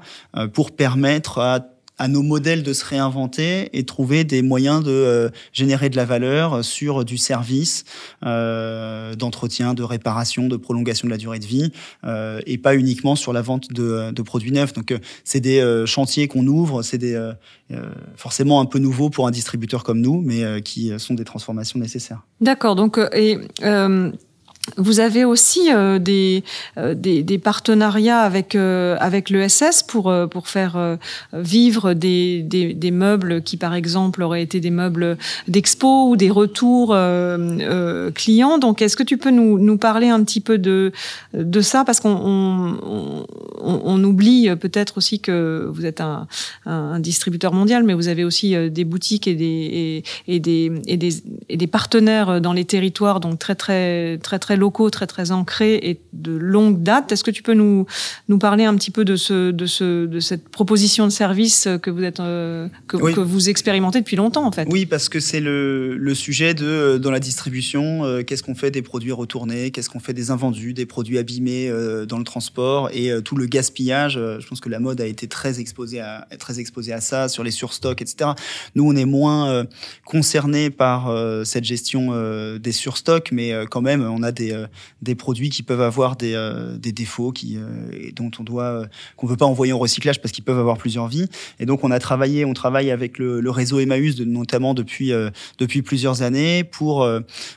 pour permettre à à nos modèles de se réinventer et trouver des moyens de euh, générer de la valeur sur du service, euh, d'entretien, de réparation, de prolongation de la durée de vie, euh, et pas uniquement sur la vente de, de produits neufs. Donc, euh, c'est des euh, chantiers qu'on ouvre, c'est des forcément un peu nouveaux pour un distributeur comme nous, mais qui sont des transformations nécessaires.
D'accord. Donc, et vous avez aussi euh, des, euh, des, partenariats avec euh, l'ESS pour faire vivre des, meubles qui par exemple auraient été des meubles d'expo ou des retours clients. Donc est-ce que tu peux nous, parler un petit peu de ça? Parce qu'on on, on, on, oublie peut-être aussi que vous êtes un, un, distributeur mondial, mais vous avez aussi des boutiques et des et des partenaires dans les territoires donc très très très très locaux très très ancrés et de longue date. Est-ce que tu peux nous nous parler un petit peu de ce de ce de cette proposition de service que vous êtes euh, que, que, vous expérimentez depuis longtemps en fait?
Oui, parce que c'est le, le sujet de euh, dans la distribution. Euh, qu'est-ce qu'on fait des produits retournés Qu'est-ce qu'on fait des invendus, des produits abîmés dans le transport et tout le gaspillage. je pense que la mode a été très exposée à très exposée à ça sur les surstocks, etc. Nous, on est moins concernés par cette gestion des surstocks, mais quand même, on a des euh, des, produits qui peuvent avoir des, euh, défauts qui, euh, dont on doit qu'on veut pas envoyer en recyclage parce qu'ils peuvent avoir plusieurs vies. Et donc on a travaillé, on travaille avec le, réseau Emmaüs notamment depuis depuis plusieurs années pour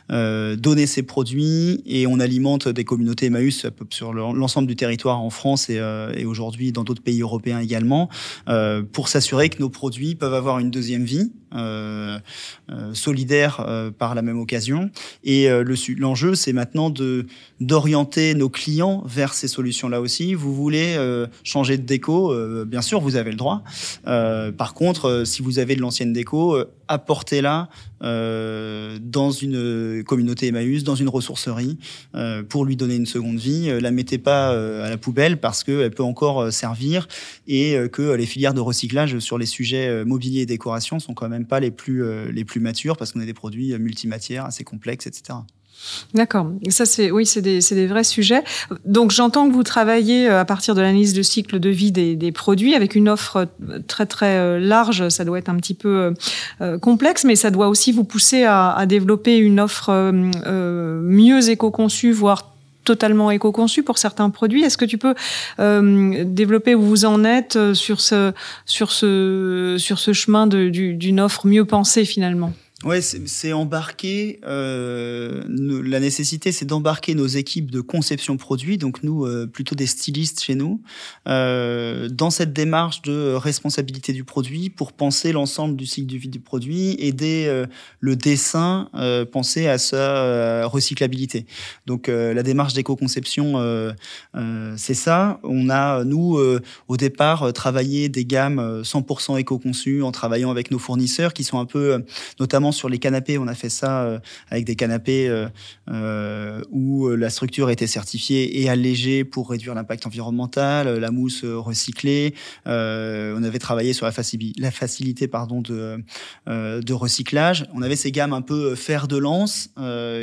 donner ces produits et on alimente des communautés Emmaüs sur l'ensemble du territoire en France et, et aujourd'hui dans d'autres pays européens également pour s'assurer que nos produits peuvent avoir une deuxième vie euh, solidaire par la même occasion. Et l'enjeu, c'est maintenant de d'orienter nos clients vers ces solutions-là aussi. Vous voulez changer de déco, bien sûr, vous avez le droit. par contre, si vous avez de l'ancienne déco, apportez-la dans une communauté Emmaüs, dans une ressourcerie, pour lui donner une seconde vie. La mettez pas à la poubelle parce qu'elle peut encore servir et que les filières de recyclage sur les sujets mobilier et décoration sont quand même pas les plus, euh, les plus matures parce qu'on a des produits euh, multimatières assez complexes, etc.
D'accord. Ça, c'est oui, c'est des, des, vrais sujets. Donc, j'entends que vous travaillez euh, à partir de l'analyse de cycle de vie des, des, produits avec une offre très très large. Ça doit être un petit peu complexe, mais ça doit aussi vous pousser à, à développer une offre euh, mieux éco-conçue, voire totalement éco-conçu pour certains produits. Est-ce que tu peux euh, développer où vous en êtes euh, sur ce, sur ce, sur ce chemin d'une offre mieux pensée finalement?
Ouais, c'est embarquer. Euh, la nécessité, c'est d'embarquer nos équipes de conception produit, donc nous, euh, plutôt des stylistes chez nous, euh, dans cette démarche de responsabilité du produit pour penser l'ensemble du cycle de vie du produit, aider euh, le dessin, euh, penser à sa euh, recyclabilité. Donc la démarche d'éco-conception, c'est ça. On a nous au départ travaillé des gammes 100% éco-conçues en travaillant avec nos fournisseurs qui sont un peu, notamment sur les canapés, on a fait ça euh, avec des canapés euh, euh, où la structure était certifiée et allégée pour réduire l'impact environnemental, la mousse recyclée. on avait travaillé sur la, facilité pardon, de, recyclage. On avait ces gammes un peu fer de lance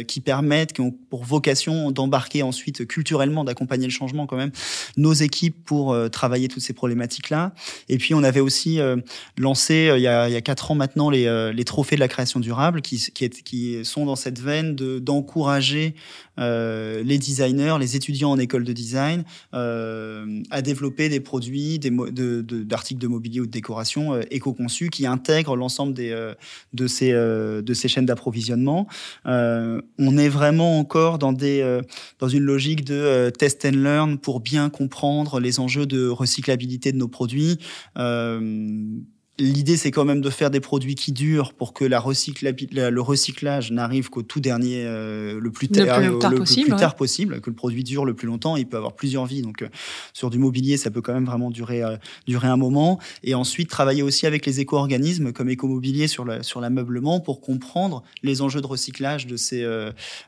qui permettent, qui ont pour vocation d'embarquer ensuite culturellement, d'accompagner le changement quand même, nos équipes pour travailler toutes ces problématiques-là. Et puis on avait aussi lancé il y a, quatre ans maintenant les trophées de la création transformation durable qui, sont dans cette veine d'encourager euh, les designers, les étudiants en école de design euh, à développer des produits, des d'articles de, de, mobilier ou de décoration euh, éco-conçus qui intègrent l'ensemble des, euh, de, ces, de ces chaînes d'approvisionnement. on est vraiment encore dans, des, dans une logique de test and learn pour bien comprendre les enjeux de recyclabilité de nos produits L'idée, c'est quand même de faire des produits qui durent pour que la le recyclage n'arrive qu'au tout dernier, euh, le plus, tard, possible, tard possible, que le produit dure le plus longtemps. Il peut avoir plusieurs vies. Donc, euh, sur du mobilier, ça peut quand même vraiment durer, euh, durer un moment. Et ensuite, travailler aussi avec les éco-organismes comme Écomobilier sur, sur l'ameublement pour comprendre les enjeux de recyclage de ces,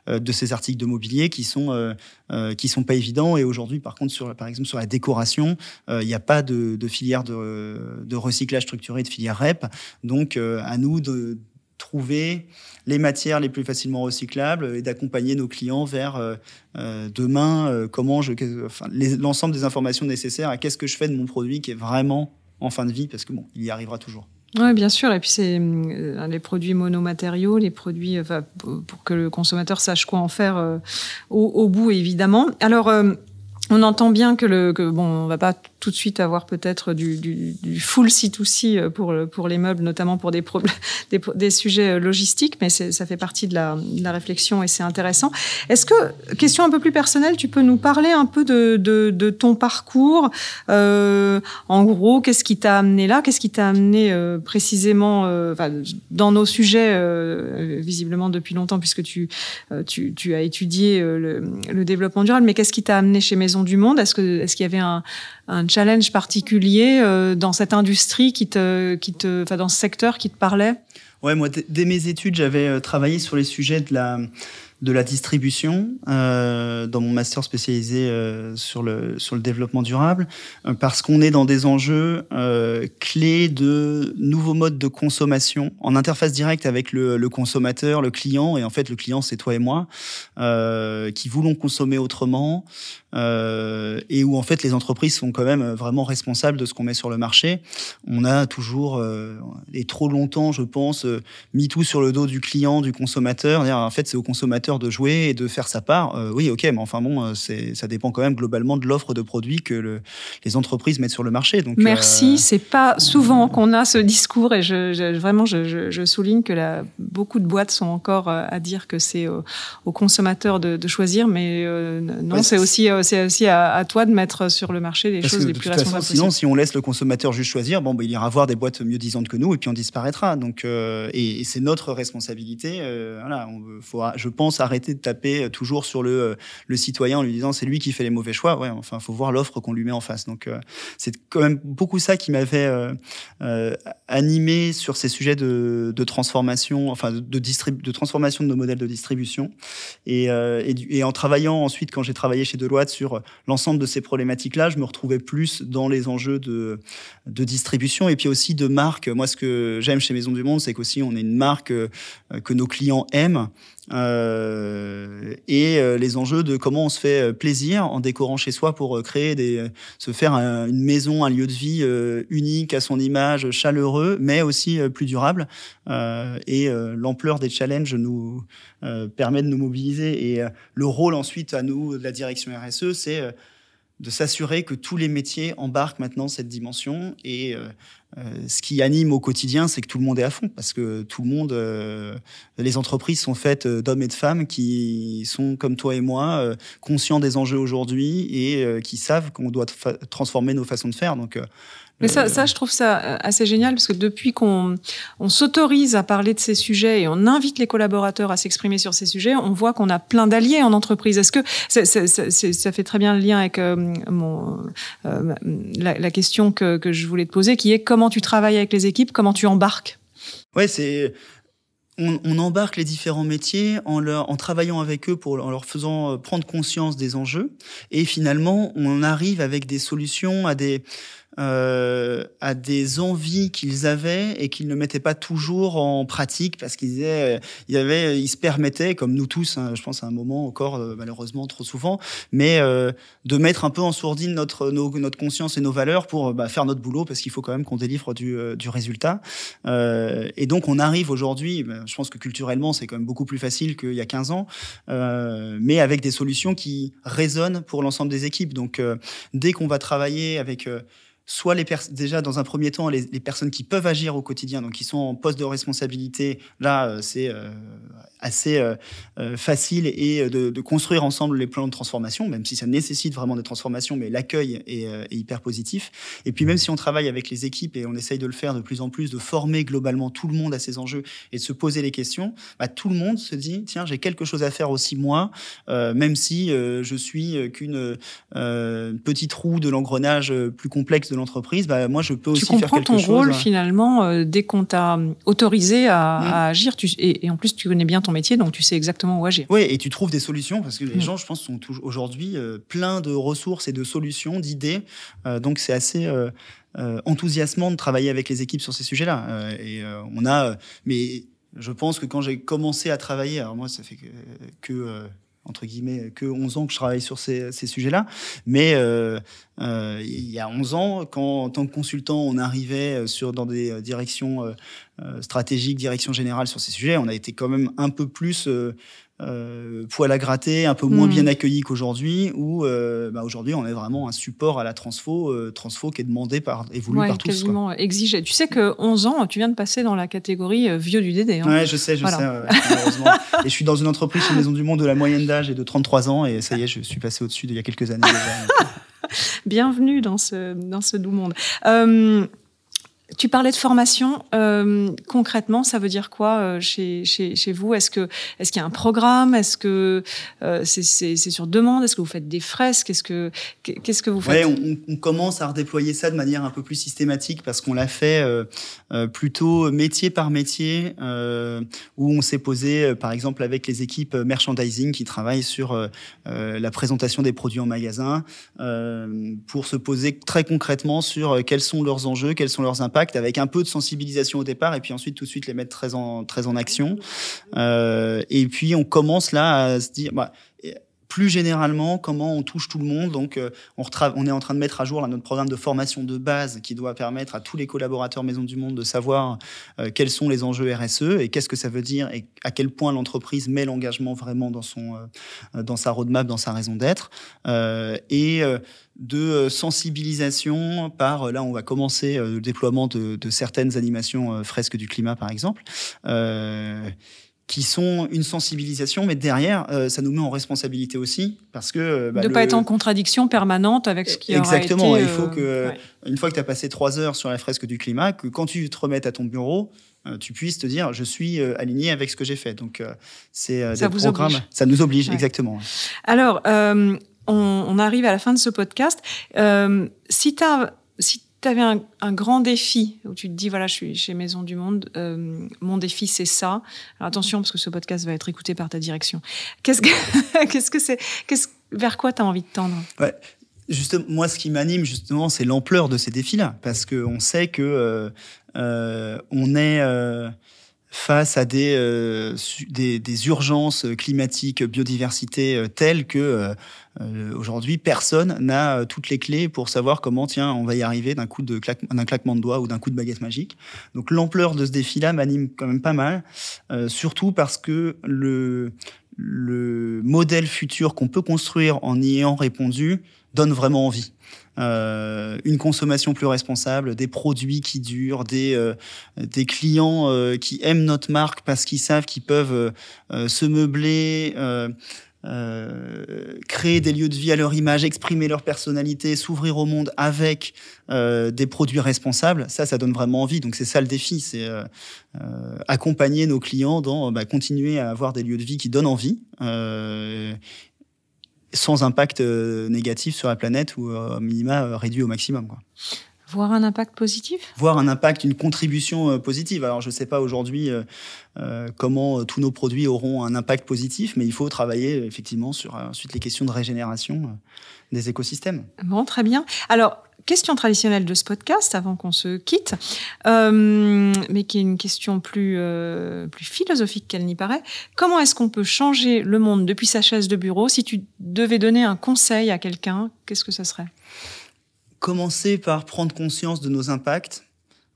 de ces articles de mobilier qui sont, qui sont pas évidents. Et aujourd'hui, par contre, sur, par exemple, sur la décoration, il n'y a pas de, de filière de, de recyclage structuré de filière REP. Donc, euh, à nous de trouver les matières les plus facilement recyclables et d'accompagner nos clients vers euh, euh, demain comment l'ensemble des informations nécessaires à qu'est-ce que je fais de mon produit qui est vraiment en fin de vie parce que bon il y arrivera toujours.
Oui, bien sûr. Et puis, c'est les produits monomatériaux, les produits pour que le consommateur sache quoi en faire au, au, bout, évidemment. Alors, on entend bien que le bon, on va pas tout de suite avoir peut-être du, full C2C euh, pour pour les meubles, notamment pour des problèmes, (laughs) des, sujets euh, logistiques, mais ça fait partie de la, réflexion et c'est intéressant. Est-ce que question un peu plus personnelle, tu peux nous parler un peu de, ton parcours euh, En gros, qu'est-ce qui t'a amené là Qu'est-ce qui t'a amené précisément dans nos sujets visiblement depuis longtemps puisque tu tu, tu as étudié le, le développement durable, mais qu'est-ce qui t'a amené chez Maison du Monde? Est-ce que est-ce qu'il y avait un, challenge particulier euh, dans cette industrie qui te, qui te, dans ce secteur qui te parlait?
Ouais, moi dès mes études, j'avais euh, travaillé sur les sujets de la de la distribution euh, dans mon master spécialisé euh, sur le sur le développement durable euh, parce qu'on est dans des enjeux clés de nouveaux modes de consommation en interface directe avec le, le consommateur, le client et en fait le client c'est toi et moi qui voulons consommer autrement et où en fait les entreprises sont quand même vraiment responsables de ce qu'on met sur le marché. On a toujours et trop longtemps je pense mis tout sur le dos du client, du consommateur. En fait c'est au consommateur de jouer et de faire sa part, euh, oui, ok, mais enfin bon, euh, c'est, ça dépend quand même globalement de l'offre de produits que le, les entreprises mettent sur le marché. Donc,
Merci, euh, c'est pas souvent qu'on a ce discours et je, vraiment je, je, souligne que la, beaucoup de boîtes sont encore à dire que c'est aux consommateurs de, de, choisir, mais non, c'est aussi, c'est aussi à, toi de mettre sur le marché les choses les plus responsables
Sinon, si on laisse le consommateur juste choisir, bon, bah, il ira voir des boîtes mieux disantes que nous et puis on disparaîtra. Donc, et, et c'est notre responsabilité. voilà, on, faut, je pense, arrêter de taper euh, toujours sur le, euh, le citoyen en lui disant c'est lui qui fait les mauvais choix. Ouais, enfin, faut voir l'offre qu'on lui met en face. Donc, euh, c'est quand même beaucoup ça qui m'avait animé sur ces sujets de, de transformation, enfin, de, de transformation de nos modèles de distribution. Et en travaillant ensuite, quand j'ai travaillé chez Deloitte sur l'ensemble de ces problématiques-là, je me retrouvais plus dans les enjeux de, de distribution et puis aussi de marque. Moi, ce que j'aime chez Maison du Monde, c'est qu'aussi on est une marque que nos clients aiment euh, et euh, les enjeux de comment on se fait euh, plaisir en décorant chez soi pour créer des, se faire une maison, un lieu de vie unique à son image, chaleureux, mais aussi plus durable. et l'ampleur des challenges nous permet de nous mobiliser. Et le rôle ensuite à nous de la direction RSE, c'est de s'assurer que tous les métiers embarquent maintenant cette dimension. Et euh, euh, ce qui anime au quotidien, c'est que tout le monde est à fond, parce que tout le monde, euh, les entreprises sont faites d'hommes et de femmes qui sont comme toi et moi, conscients des enjeux aujourd'hui et qui savent qu'on doit transformer nos façons de faire. Donc
mais ça, ça, je trouve ça euh, assez génial parce que depuis qu'on on s'autorise à parler de ces sujets et on invite les collaborateurs à s'exprimer sur ces sujets, on voit qu'on a plein d'alliés en entreprise. Est-ce que ça fait très bien le lien avec euh, mon, euh, la, la, question que, que je voulais te poser, qui est comment tu travailles avec les équipes, comment tu embarques?
Ouais, c'est on, on, embarque les différents métiers en, leur, en travaillant avec eux, pour, en leur faisant prendre conscience des enjeux. Et finalement, on arrive avec des solutions à des, euh, à des envies qu'ils avaient et qu'ils ne mettaient pas toujours en pratique parce qu'ils disaient, il y avait, ils se permettaient, comme nous tous, hein, je pense à un moment encore malheureusement trop souvent, mais de mettre un peu en sourdine notre notre conscience et nos valeurs pour bah, faire notre boulot parce qu'il faut quand même qu'on délivre du, du résultat. et donc on arrive aujourd'hui, bah, je pense que culturellement c'est quand même beaucoup plus facile qu'il y a 15 ans, mais avec des solutions qui résonnent pour l'ensemble des équipes. Donc dès qu'on va travailler avec soit les déjà dans un premier temps les, personnes qui peuvent agir au quotidien, donc qui sont en poste de responsabilité, là euh, c'est euh, assez euh, facile et de, construire ensemble les plans de transformation, même si ça nécessite vraiment des transformations, mais l'accueil est, hyper positif. Et puis même si on travaille avec les équipes et on essaye de le faire de plus en plus, de former globalement tout le monde à ces enjeux et de se poser les questions, bah, tout le monde se dit tiens j'ai quelque chose à faire aussi moi, même si je suis qu'une petite roue de l'engrenage plus complexe de l'entreprise, bah, moi, je peux aussi faire quelque
chose. Tu comprends ton rôle, finalement, euh, dès qu'on t'a autorisé à, mm. agir. Tu, et, en plus, tu connais bien ton métier, donc tu sais exactement où agir.
Oui, et tu trouves des solutions, parce que les mm. gens, je pense, sont aujourd'hui euh, pleins de ressources et de solutions, d'idées. Euh, donc, c'est assez... enthousiasmant de travailler avec les équipes sur ces sujets-là. et on a, mais je pense que quand j'ai commencé à travailler, alors moi ça fait que, que entre guillemets, que 11 ans que je travaille sur ces, sujets-là. Mais euh, euh, il y a 11 ans, quand en tant que consultant, on arrivait sur, dans des directions euh, stratégiques, directions générales sur ces sujets, on a été quand même un peu plus euh, poil à gratter, un peu moins hmm. bien accueilli qu'aujourd'hui, où euh, bah, aujourd'hui on est vraiment un support à la transfo, euh, transfo qui est demandé par et voulu par tous.
quasiment exigé. Tu sais que 11 ans, tu viens de passer dans la catégorie vieux du DD.
Hein. Ouais, je sais, je sais, malheureusement. (laughs) et je suis dans une entreprise chez Maison du Monde de la moyenne d'âge et de 33 ans, et ça y est, je suis passé au-dessus il y a quelques années déjà. (laughs)
Bienvenue dans ce, dans ce doux monde. Tu parlais de formation. Euh, concrètement, ça veut dire quoi euh, chez, chez, chez, vous? Est-ce que est-ce qu'il y a un programme? Est-ce que euh, c'est sur demande? Est-ce que vous faites des fresques? Qu'est-ce que qu'est-ce que vous faites?
ouais, on, on, commence à redéployer ça de manière un peu plus systématique parce qu'on l'a fait plutôt métier par métier, où on s'est posé, par exemple, avec les équipes merchandising qui travaillent sur la présentation des produits en magasin, pour se poser très concrètement sur quels sont leurs enjeux, quels sont leurs impacts avec un peu de sensibilisation au départ et puis ensuite tout de suite les mettre très en, très en action. Euh, et puis on commence là à se dire, bah, plus généralement comment on touche tout le monde. Donc, euh, on, est en train de mettre à jour notre programme de formation de base qui doit permettre à tous les collaborateurs Maison du Monde de savoir euh, quels sont les enjeux RSE et qu'est-ce que ça veut dire et à quel point l'entreprise met l'engagement vraiment dans, son, euh, dans sa roadmap, dans sa raison d'être. et de sensibilisation par, là on va commencer le déploiement de certaines animations fresques du climat par exemple qui sont une sensibilisation, mais derrière, euh, ça nous met en responsabilité aussi, parce que
euh, bah, de ne pas être en contradiction permanente avec ce qui
exactement.
Été,
il faut que une fois que tu as passé trois heures sur la fresque du climat, que quand tu te remettes à ton bureau, euh, tu puisses te dire je suis aligné avec ce que j'ai fait. Donc c'est des programmes, ça nous oblige exactement.
Alors on, on, arrive à la fin de ce podcast. si tu as si tu avais un, grand défi où tu te dis voilà je suis chez Maison du Monde euh, mon défi c'est ça alors attention parce que ce podcast va être écouté par ta direction qu'est-ce que (laughs) qu'est-ce que c'est vers quoi tu as envie de tendre?
Ouais. Justement, moi, ce qui m'anime justement, c'est l'ampleur de ces défis-là, parce qu'on sait que euh, euh, on est face à des, euh, des, des, urgences climatiques, biodiversité euh, telles que euh, aujourd'hui personne n'a toutes les clés pour savoir comment tiens on va y arriver d'un coup de d'un claquement de doigts ou d'un coup de baguette magique. Donc l'ampleur de ce défi-là m'anime quand même pas mal, surtout parce que le le modèle futur qu'on peut construire en y ayant répondu donne vraiment envie. Euh, une consommation plus responsable, des produits qui durent, des, euh, des clients euh, qui aiment notre marque parce qu'ils savent qu'ils peuvent se meubler, créer des lieux de vie à leur image, exprimer leur personnalité, s'ouvrir au monde avec des produits responsables. Ça, ça donne vraiment envie. Donc c'est ça le défi, c'est accompagner nos clients dans bah, continuer à avoir des lieux de vie qui donnent envie sans impact euh, négatif sur la planète ou euh, minima euh, réduit au maximum. Quoi.
Voir un impact positif?
Voir un impact, une contribution positive. Alors je ne sais pas aujourd'hui comment tous nos produits auront un impact positif, mais il faut travailler effectivement sur ensuite les questions de régénération des écosystèmes.
Bon, très bien. Alors, question traditionnelle de ce podcast avant qu'on se quitte, euh, mais qui est une question plus, euh, plus philosophique qu'elle n'y paraît. Comment est-ce qu'on peut changer le monde depuis sa chaise de bureau? Si tu devais donner un conseil à quelqu'un, qu'est-ce que ça serait?
Commencer par prendre conscience de nos impacts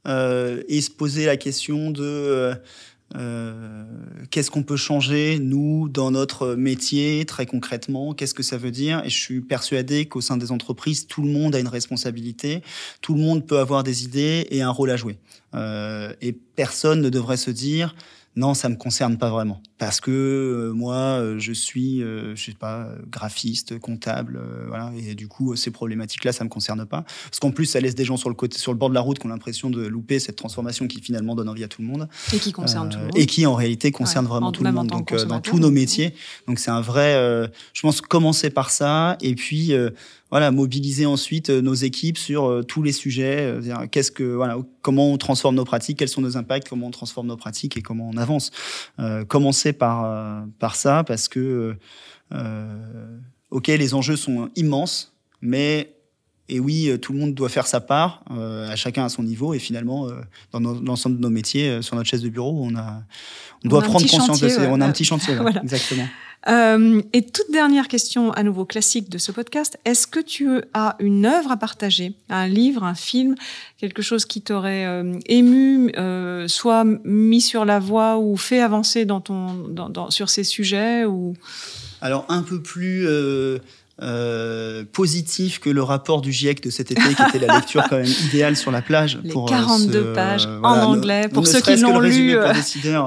euh, et se poser la question de euh, qu'est-ce qu'on peut changer, nous, dans notre métier, très concrètement Qu'est-ce que ça veut dire? Et je suis persuadé qu'au sein des entreprises, tout le monde a une responsabilité, tout le monde peut avoir des idées et un rôle à jouer. Euh, et personne ne devrait se dire non, ça me concerne pas vraiment. Parce que euh, moi euh, je suis euh, je sais pas graphiste, comptable voilà. Et du coup ces problématiques là ça me concerne pas. Parce qu'en plus ça laisse des gens sur le côté sur le bord de la route qui ont l'impression de louper cette transformation qui finalement donne envie à tout le monde.
Et qui concerne tout le monde.
et qui en réalité concerne vraiment tout le monde. donc dans tous nos métiers. Donc c'est un vrai je pense commencer par ça. Et puis voilà, mobiliser ensuite euh, nos équipes sur euh, tous les sujets. Euh, qu'est-ce que, voilà, comment on transforme nos pratiques, quels sont nos impacts, comment on transforme nos pratiques et comment on avance. Commencer par par ça parce que, ok, les enjeux sont immenses, mais et oui, tout le monde doit faire sa part, à chacun à son niveau. Et finalement, dans l'ensemble de nos métiers, sur notre chaise de bureau, on a, on, doit prendre conscience de ça. On a un petit chantier, (laughs) voilà. exactement.
Euh, et toute dernière question, à nouveau classique de ce podcast. Est-ce que tu as une œuvre à partager, un livre, un film, quelque chose qui t'aurait euh, ému, euh, soit mis sur la voie ou fait avancer dans ton, sur ces sujets ou...
Alors un peu plus euh, positif que le rapport du GIEC de cet été, qui était la lecture quand même idéale sur la plage.
Les pour, 42 euh, pages en anglais, pour ceux qui l'ont lu.
Euh,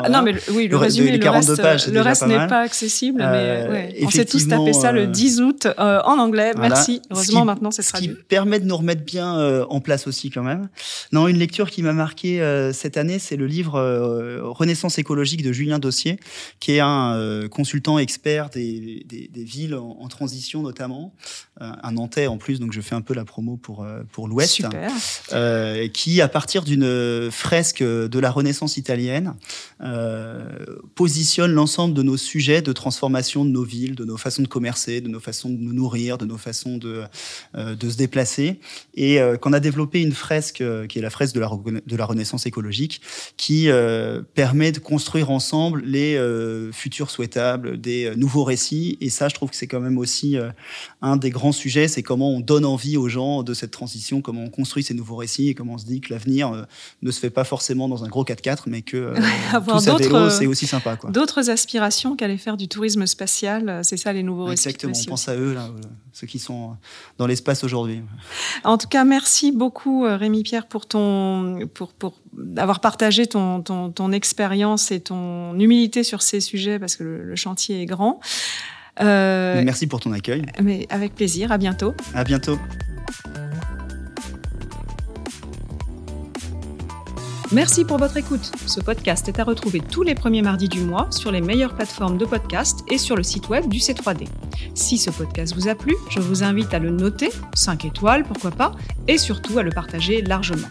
ah non, mais oui, le, résumé, le reste, pages, le reste n'est pas accessible, mais ouais, on s'est tous tapé ça le 10 août en anglais. Merci. Heureusement, maintenant, c'est traduit.
Ce qui permet de nous remettre bien en place aussi, quand même. Non, une lecture qui m'a marqué cette année, c'est le livre Renaissance écologique de Julien Dossier, qui est un consultant expert des, des, des villes en, en transition, notamment notamment, euh, un Nantais en plus, donc je fais un peu la promo pour, euh, pour l'Ouest, euh, qui, à partir d'une fresque de la Renaissance italienne, positionne l'ensemble de nos sujets de transformation de nos villes, de nos façons de commercer, de nos façons de nous nourrir, de nos façons de, de se déplacer, et qu'on a développé une fresque qui est la fresque de la, de la Renaissance écologique, qui permet de construire ensemble les futurs souhaitables, des nouveaux récits, et ça, je trouve que c'est quand même aussi un des grands sujets, c'est comment on donne envie aux gens de cette transition, comment on construit ces nouveaux récits et comment on se dit que l'avenir euh, ne se fait pas forcément dans un gros 4x4, mais que euh, (laughs)
avoir d'autres, c'est aussi sympa. D'autres aspirations qu'aller faire du tourisme spatial, euh, c'est ça les nouveaux récits.
Exactement, on pense à eux, là, ceux qui sont dans l'espace aujourd'hui.
En tout cas, merci beaucoup Rémi Pierre pour ton pour, pour avoir partagé ton, ton, ton expérience et ton humilité sur ces sujets parce que le chantier est grand.
Euh, Merci pour ton accueil.
Mais avec plaisir. À bientôt.
À bientôt.
Merci pour votre écoute. Ce podcast est à retrouver tous les premiers mardis du mois sur les meilleures plateformes de podcast et sur le site web du C3D. Si ce podcast vous a plu, je vous invite à le noter, 5 étoiles pourquoi pas, et surtout à le partager largement.